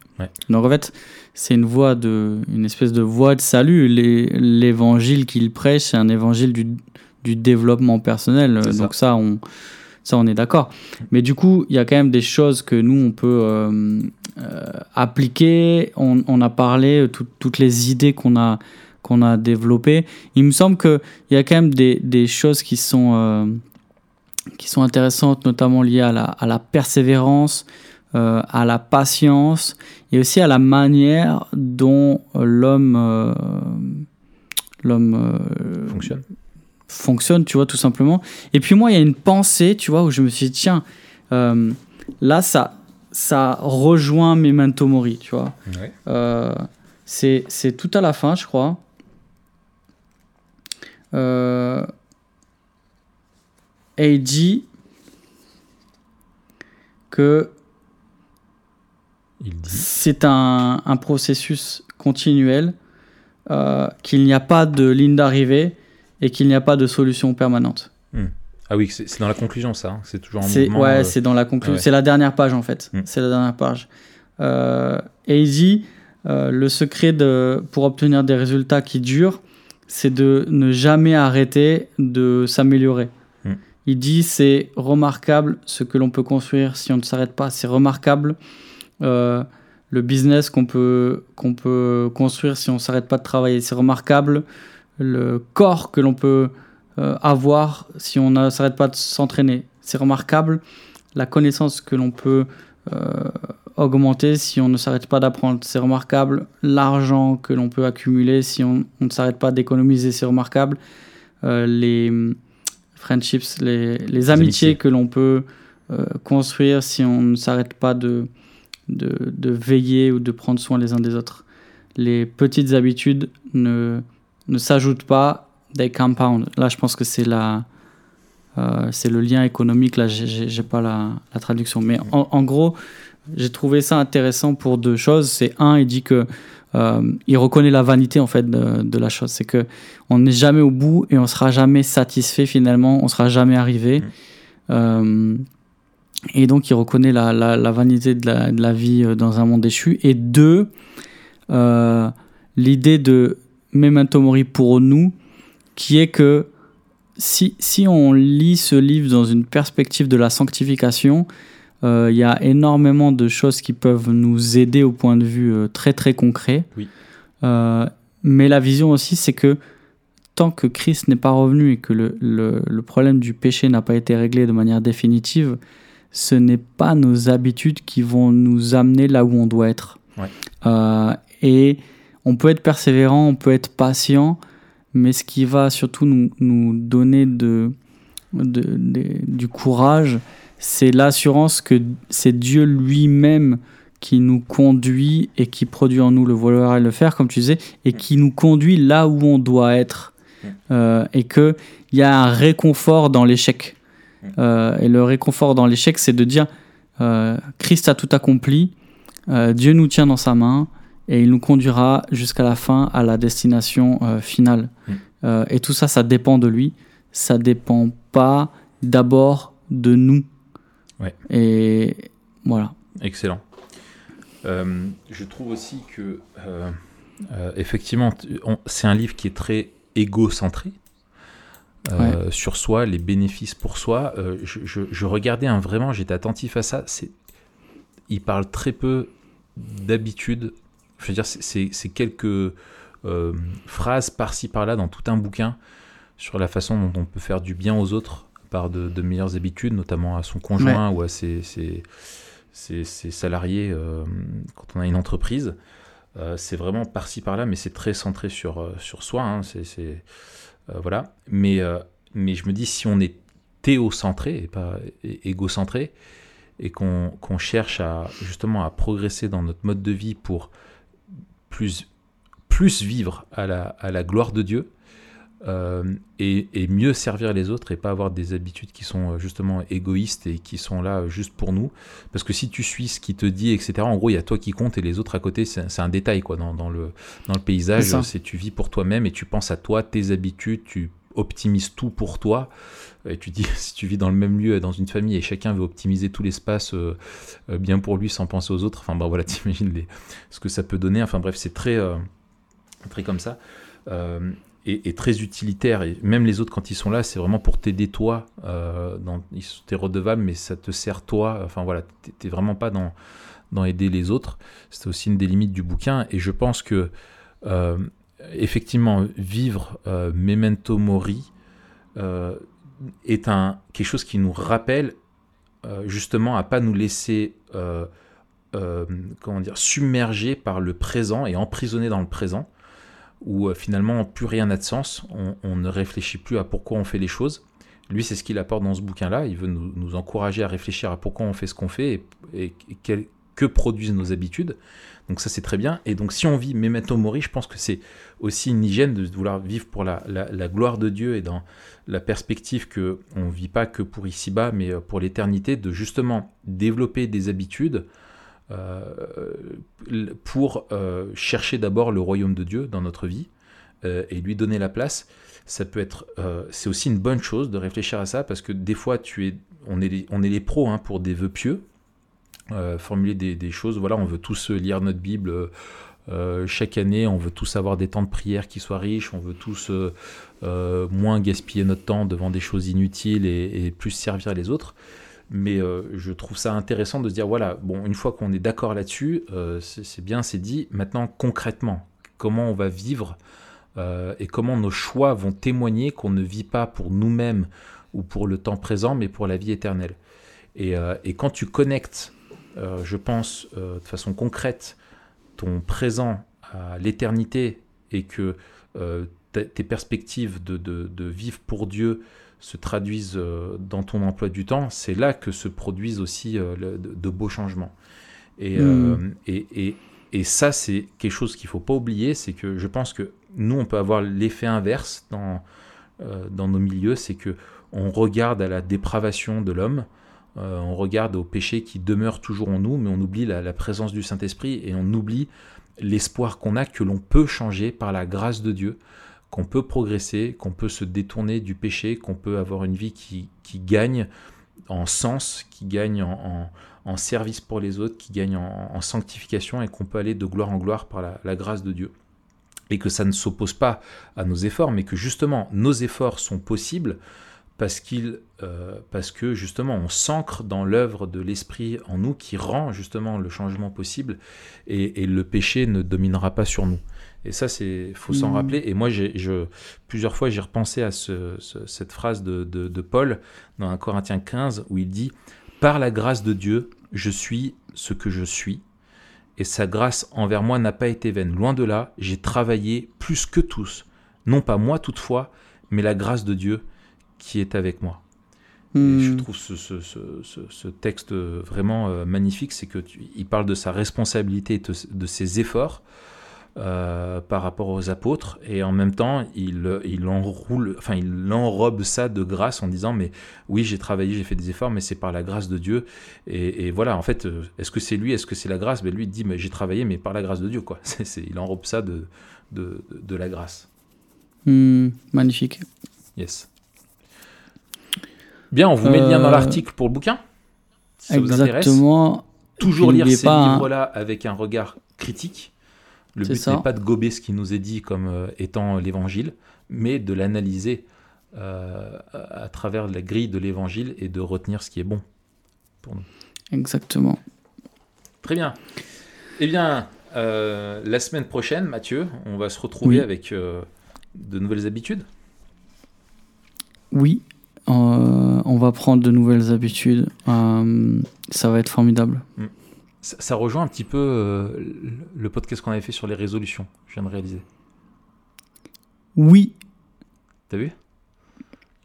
Donc en fait, c'est une voie de, une espèce de voie de salut. L'évangile qu'il prêche, c'est un évangile du, du développement personnel. Donc ça, on, ça, on est d'accord. Mais du coup, il y a quand même des choses que nous, on peut euh, euh, appliquer. On, on, a parlé de toutes les idées qu'on a, qu'on a développées. Il me semble qu'il y a quand même des, des choses qui sont, euh, qui sont intéressantes, notamment liées à la, à la persévérance, euh, à la patience et aussi à la manière dont l'homme euh, l'homme euh, fonctionne. fonctionne tu vois tout simplement. Et puis moi il y a une pensée tu vois où je me suis dit tiens là ça ça rejoint Memento Mori tu vois. C'est c'est tout à la fin je crois et il dit que c'est un, un, processus continuel, euh, qu'il n'y a pas de ligne d'arrivée et qu'il n'y a pas de solution permanente. Hmm. Ah oui, c'est dans la conclusion ça, hein. c'est toujours un mouvement. Ouais, euh, c'est dans la conclusion. C'est la dernière page en fait. Hmm. C'est la dernière page. Euh, et il dit le secret de, pour obtenir des résultats qui durent, c'est de ne jamais arrêter de s'améliorer. Il dit c'est remarquable ce que l'on peut construire si on ne s'arrête pas. C'est remarquable euh, le business qu'on peut, qu'on peut construire si on ne s'arrête pas de travailler. C'est remarquable le corps que l'on peut euh, avoir si on ne s'arrête pas de s'entraîner. C'est remarquable la connaissance que l'on peut euh, augmenter si on ne s'arrête pas d'apprendre. C'est remarquable l'argent que l'on peut accumuler si on, ne s'arrête pas d'économiser. C'est remarquable les friendships, les, les amitiés, que l'on peut construire si on ne s'arrête pas de, de, veiller ou de prendre soin les uns des autres. Les petites habitudes ne, ne s'ajoutent pas, des compound. Là, je pense que c'est la, euh, c'est le lien économique. Là, j'ai pas la, la, traduction, mais en, gros, j'ai trouvé ça intéressant pour deux choses. C'est un, il dit que euh, il reconnaît la vanité en fait de, de la chose. C'est que on n'est jamais au bout et on sera jamais satisfait finalement. On sera jamais arrivé. Mmh. Euh, et donc, il reconnaît la, la, vanité de la, de la, vie euh, dans un monde déchu. Et deux, euh, l'idée de Memento Mori pour nous, qui est que si, si on lit ce livre dans une perspective de la sanctification, euh, il y a énormément de choses qui peuvent nous aider au point de vue très très concret. Oui. mais la vision aussi, c'est que tant que Christ n'est pas revenu et que le, le, le problème du péché n'a pas été réglé de manière définitive, ce n'est pas nos habitudes qui vont nous amener là où on doit être. Ouais. Euh, et on peut être persévérant, on peut être patient, mais ce qui va surtout nous, nous donner de, de, de- du courage, c'est l'assurance que c'est Dieu lui-même qui nous conduit et qui produit en nous le vouloir et le faire, comme tu disais, et qui nous conduit là où on doit être. Euh, et qu'il y a un réconfort dans l'échec. Euh, et le réconfort dans l'échec, c'est de dire euh, Christ a tout accompli, euh, Dieu nous tient dans sa main, et il nous conduira jusqu'à la fin à la destination finale. Mm. Et tout ça, ça dépend de lui. Ça dépend pas d'abord de nous. Ouais. Et voilà. Excellent. Euh, je trouve aussi que, euh, euh, effectivement, c'est un livre qui est très égocentré. sur soi, les bénéfices pour soi. Je, je- je regardais vraiment, j'étais attentif à ça. C'est, il parle très peu d'habitude. Je veux dire, c'est, quelques phrases par-ci par-là dans tout un bouquin sur la façon dont on peut faire du bien aux autres par de, de meilleures habitudes, notamment à son conjoint ou à ses, ses- ses- ses salariés euh, quand on a une entreprise. Euh, c'est vraiment par-ci par-là, mais c'est très centré sur, euh, sur soi. hein, c'est, voilà. Mais, mais je me dis, si on est théocentré et pas égocentré, et qu'on qu'on cherche à justement à progresser dans notre mode de vie pour plus, plus vivre à la, à la gloire de Dieu, euh, et, et mieux servir les autres et pas avoir des habitudes qui sont euh, justement égoïstes et qui sont là euh, juste pour nous. Parce que si tu suis ce qui te dit, etc., en gros, il y a toi qui compte et les autres à côté, c'est un détail quoi, dans, dans le, dans le paysage. C'est tu vis pour toi-même et tu penses à toi, tes habitudes, tu optimises tout pour toi. Et tu dis, si tu vis dans le même lieu, dans une famille, et chacun veut optimiser tout l'espace euh, bien pour lui sans penser aux autres, enfin bah, voilà, t'imagines les- ce que ça peut donner. Enfin bref, c'est très, euh, très comme ça. Euh, et très utilitaire. Et même les autres, quand ils sont là, c'est vraiment pour t'aider toi. Euh, ils sont- t'es redevable, mais ça te sert toi. Enfin voilà, t'es- vraiment pas dans, dans aider les autres. C'est aussi une des limites du bouquin. Et je pense que, euh, effectivement, vivre euh, memento mori est un, quelque chose qui nous rappelle justement à pas nous laisser. comment dire, submerger par le présent et emprisonné dans le présent, où euh, finalement plus rien n'a de sens, on, ne réfléchit plus à pourquoi on fait les choses. Lui, c'est ce qu'il apporte dans ce bouquin-là. Il veut nous, encourager à réfléchir à pourquoi on fait ce qu'on fait et, que produisent nos habitudes. Donc ça, c'est très bien. Et donc si on vit memento mori, je pense que c'est aussi une hygiène de vouloir vivre pour la, la- gloire de Dieu et dans la perspective que on vit pas que pour ici-bas, mais euh, pour l'éternité, de justement développer des habitudes pour euh, chercher d'abord le royaume de Dieu dans notre vie euh, et lui donner la place. Ça peut être, euh, c'est aussi une bonne chose de réfléchir à ça parce que des fois tu es, on est les, on est les pros hein, pour des vœux pieux, euh, formuler des, choses. Voilà, on veut tous lire notre Bible. euh, euh, chaque année, on veut tous avoir des temps de prière qui soient riches, on veut tous euh, euh, moins gaspiller notre temps devant des choses inutiles et plus servir les autres. Mais euh, je trouve ça intéressant de se dire, voilà, bon, une fois qu'on est d'accord là-dessus, euh, c'est bien, c'est dit. Maintenant, concrètement, comment on va vivre euh, et comment nos choix vont témoigner qu'on ne vit pas pour nous-mêmes ou pour le temps présent, mais pour la vie éternelle. Et, et quand tu connectes, je pense, de façon concrète, ton présent à l'éternité et que tes perspectives de- de vivre pour Dieu se traduisent euh, dans ton emploi du temps, c'est là que se produisent aussi euh, de, de beaux changements. Et, Mm. euh, et, et- et ça, c'est quelque chose qu'il ne faut pas oublier, c'est que je pense que nous, on peut avoir l'effet inverse dans, dans nos milieux, c'est que on regarde à la dépravation de l'homme, euh, on regarde au péché qui demeure toujours en nous, mais on oublie la, la présence du Saint-Esprit et on oublie l'espoir qu'on a que l'on peut changer par la grâce de Dieu, qu'on peut progresser, qu'on peut se détourner du péché, qu'on peut avoir une vie qui, gagne en sens, qui gagne en, service pour les autres, qui gagne en, sanctification et qu'on peut aller de gloire en gloire par la, grâce de Dieu. Et que ça ne s'oppose pas à nos efforts, mais que justement nos efforts sont possibles parce, euh, que justement on s'ancre dans l'œuvre de l'Esprit en nous qui rend justement le changement possible et le péché ne dominera pas sur nous. Et ça, c'est faut s'en Mhm. rappeler. Et moi, je, plusieurs fois, j'ai repensé à ce- ce- cette phrase de, de- de Paul dans 1 Corinthiens 15 où il dit Par la grâce de Dieu, je suis ce que je suis, et sa grâce envers moi n'a pas été vaine. Loin de là, j'ai travaillé plus que tous, non pas moi toutefois, mais la grâce de Dieu qui est avec moi. Et Hmm. je trouve ce, ce- ce- ce- ce texte vraiment euh, magnifique, c'est que tu- il parle de sa responsabilité et de, de ses efforts euh, par rapport aux apôtres, et en même temps, il, il enroule, enfin, il enrobe ça de grâce en disant, mais oui, j'ai travaillé, j'ai fait des efforts, mais c'est par la grâce de Dieu. Et, et voilà, en fait, euh, est-ce que c'est lui, est-ce que c'est la grâce? Ben lui il dit, mais j'ai travaillé, mais par la grâce de Dieu, quoi. Il enrobe ça de, de, de- de la grâce. Hmm, magnifique. Yes. Bien, on vous met le lien dans Euh, l'article pour le bouquin. Si ça vous intéresse. Exactement. Toujours lire ces pas, hein. livres-là avec un regard critique. Le but n'est pas de gober ce qui nous est dit comme euh, étant l'évangile, mais de l'analyser euh, à travers la grille de l'évangile et de retenir ce qui est bon pour nous. Exactement. Très bien. Eh bien, euh, la semaine prochaine, Mathieu, on va se retrouver Oui. avec de nouvelles habitudes. Oui, on va prendre de nouvelles habitudes. Ça va être formidable. Ça, ça rejoint un petit peu euh, le- podcast qu'on avait fait sur les résolutions. Je viens de réaliser. Oui, T'as vu?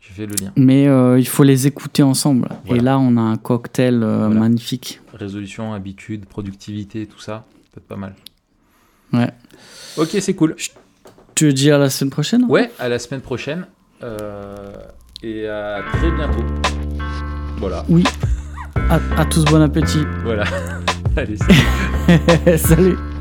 J'ai fait le lien. mais euh, il faut les écouter ensemble. Voilà. Et là, on a un cocktail euh, Voilà. magnifique. Résolution, habitude, productivité, tout ça, peut-être pas mal. Ouais. Ok, c'est cool. Tu veux dire à la semaine prochaine Ouais, à la semaine prochaine. et à très bientôt. Voilà, Oui. À, à tous, bon appétit. voilà. Salut.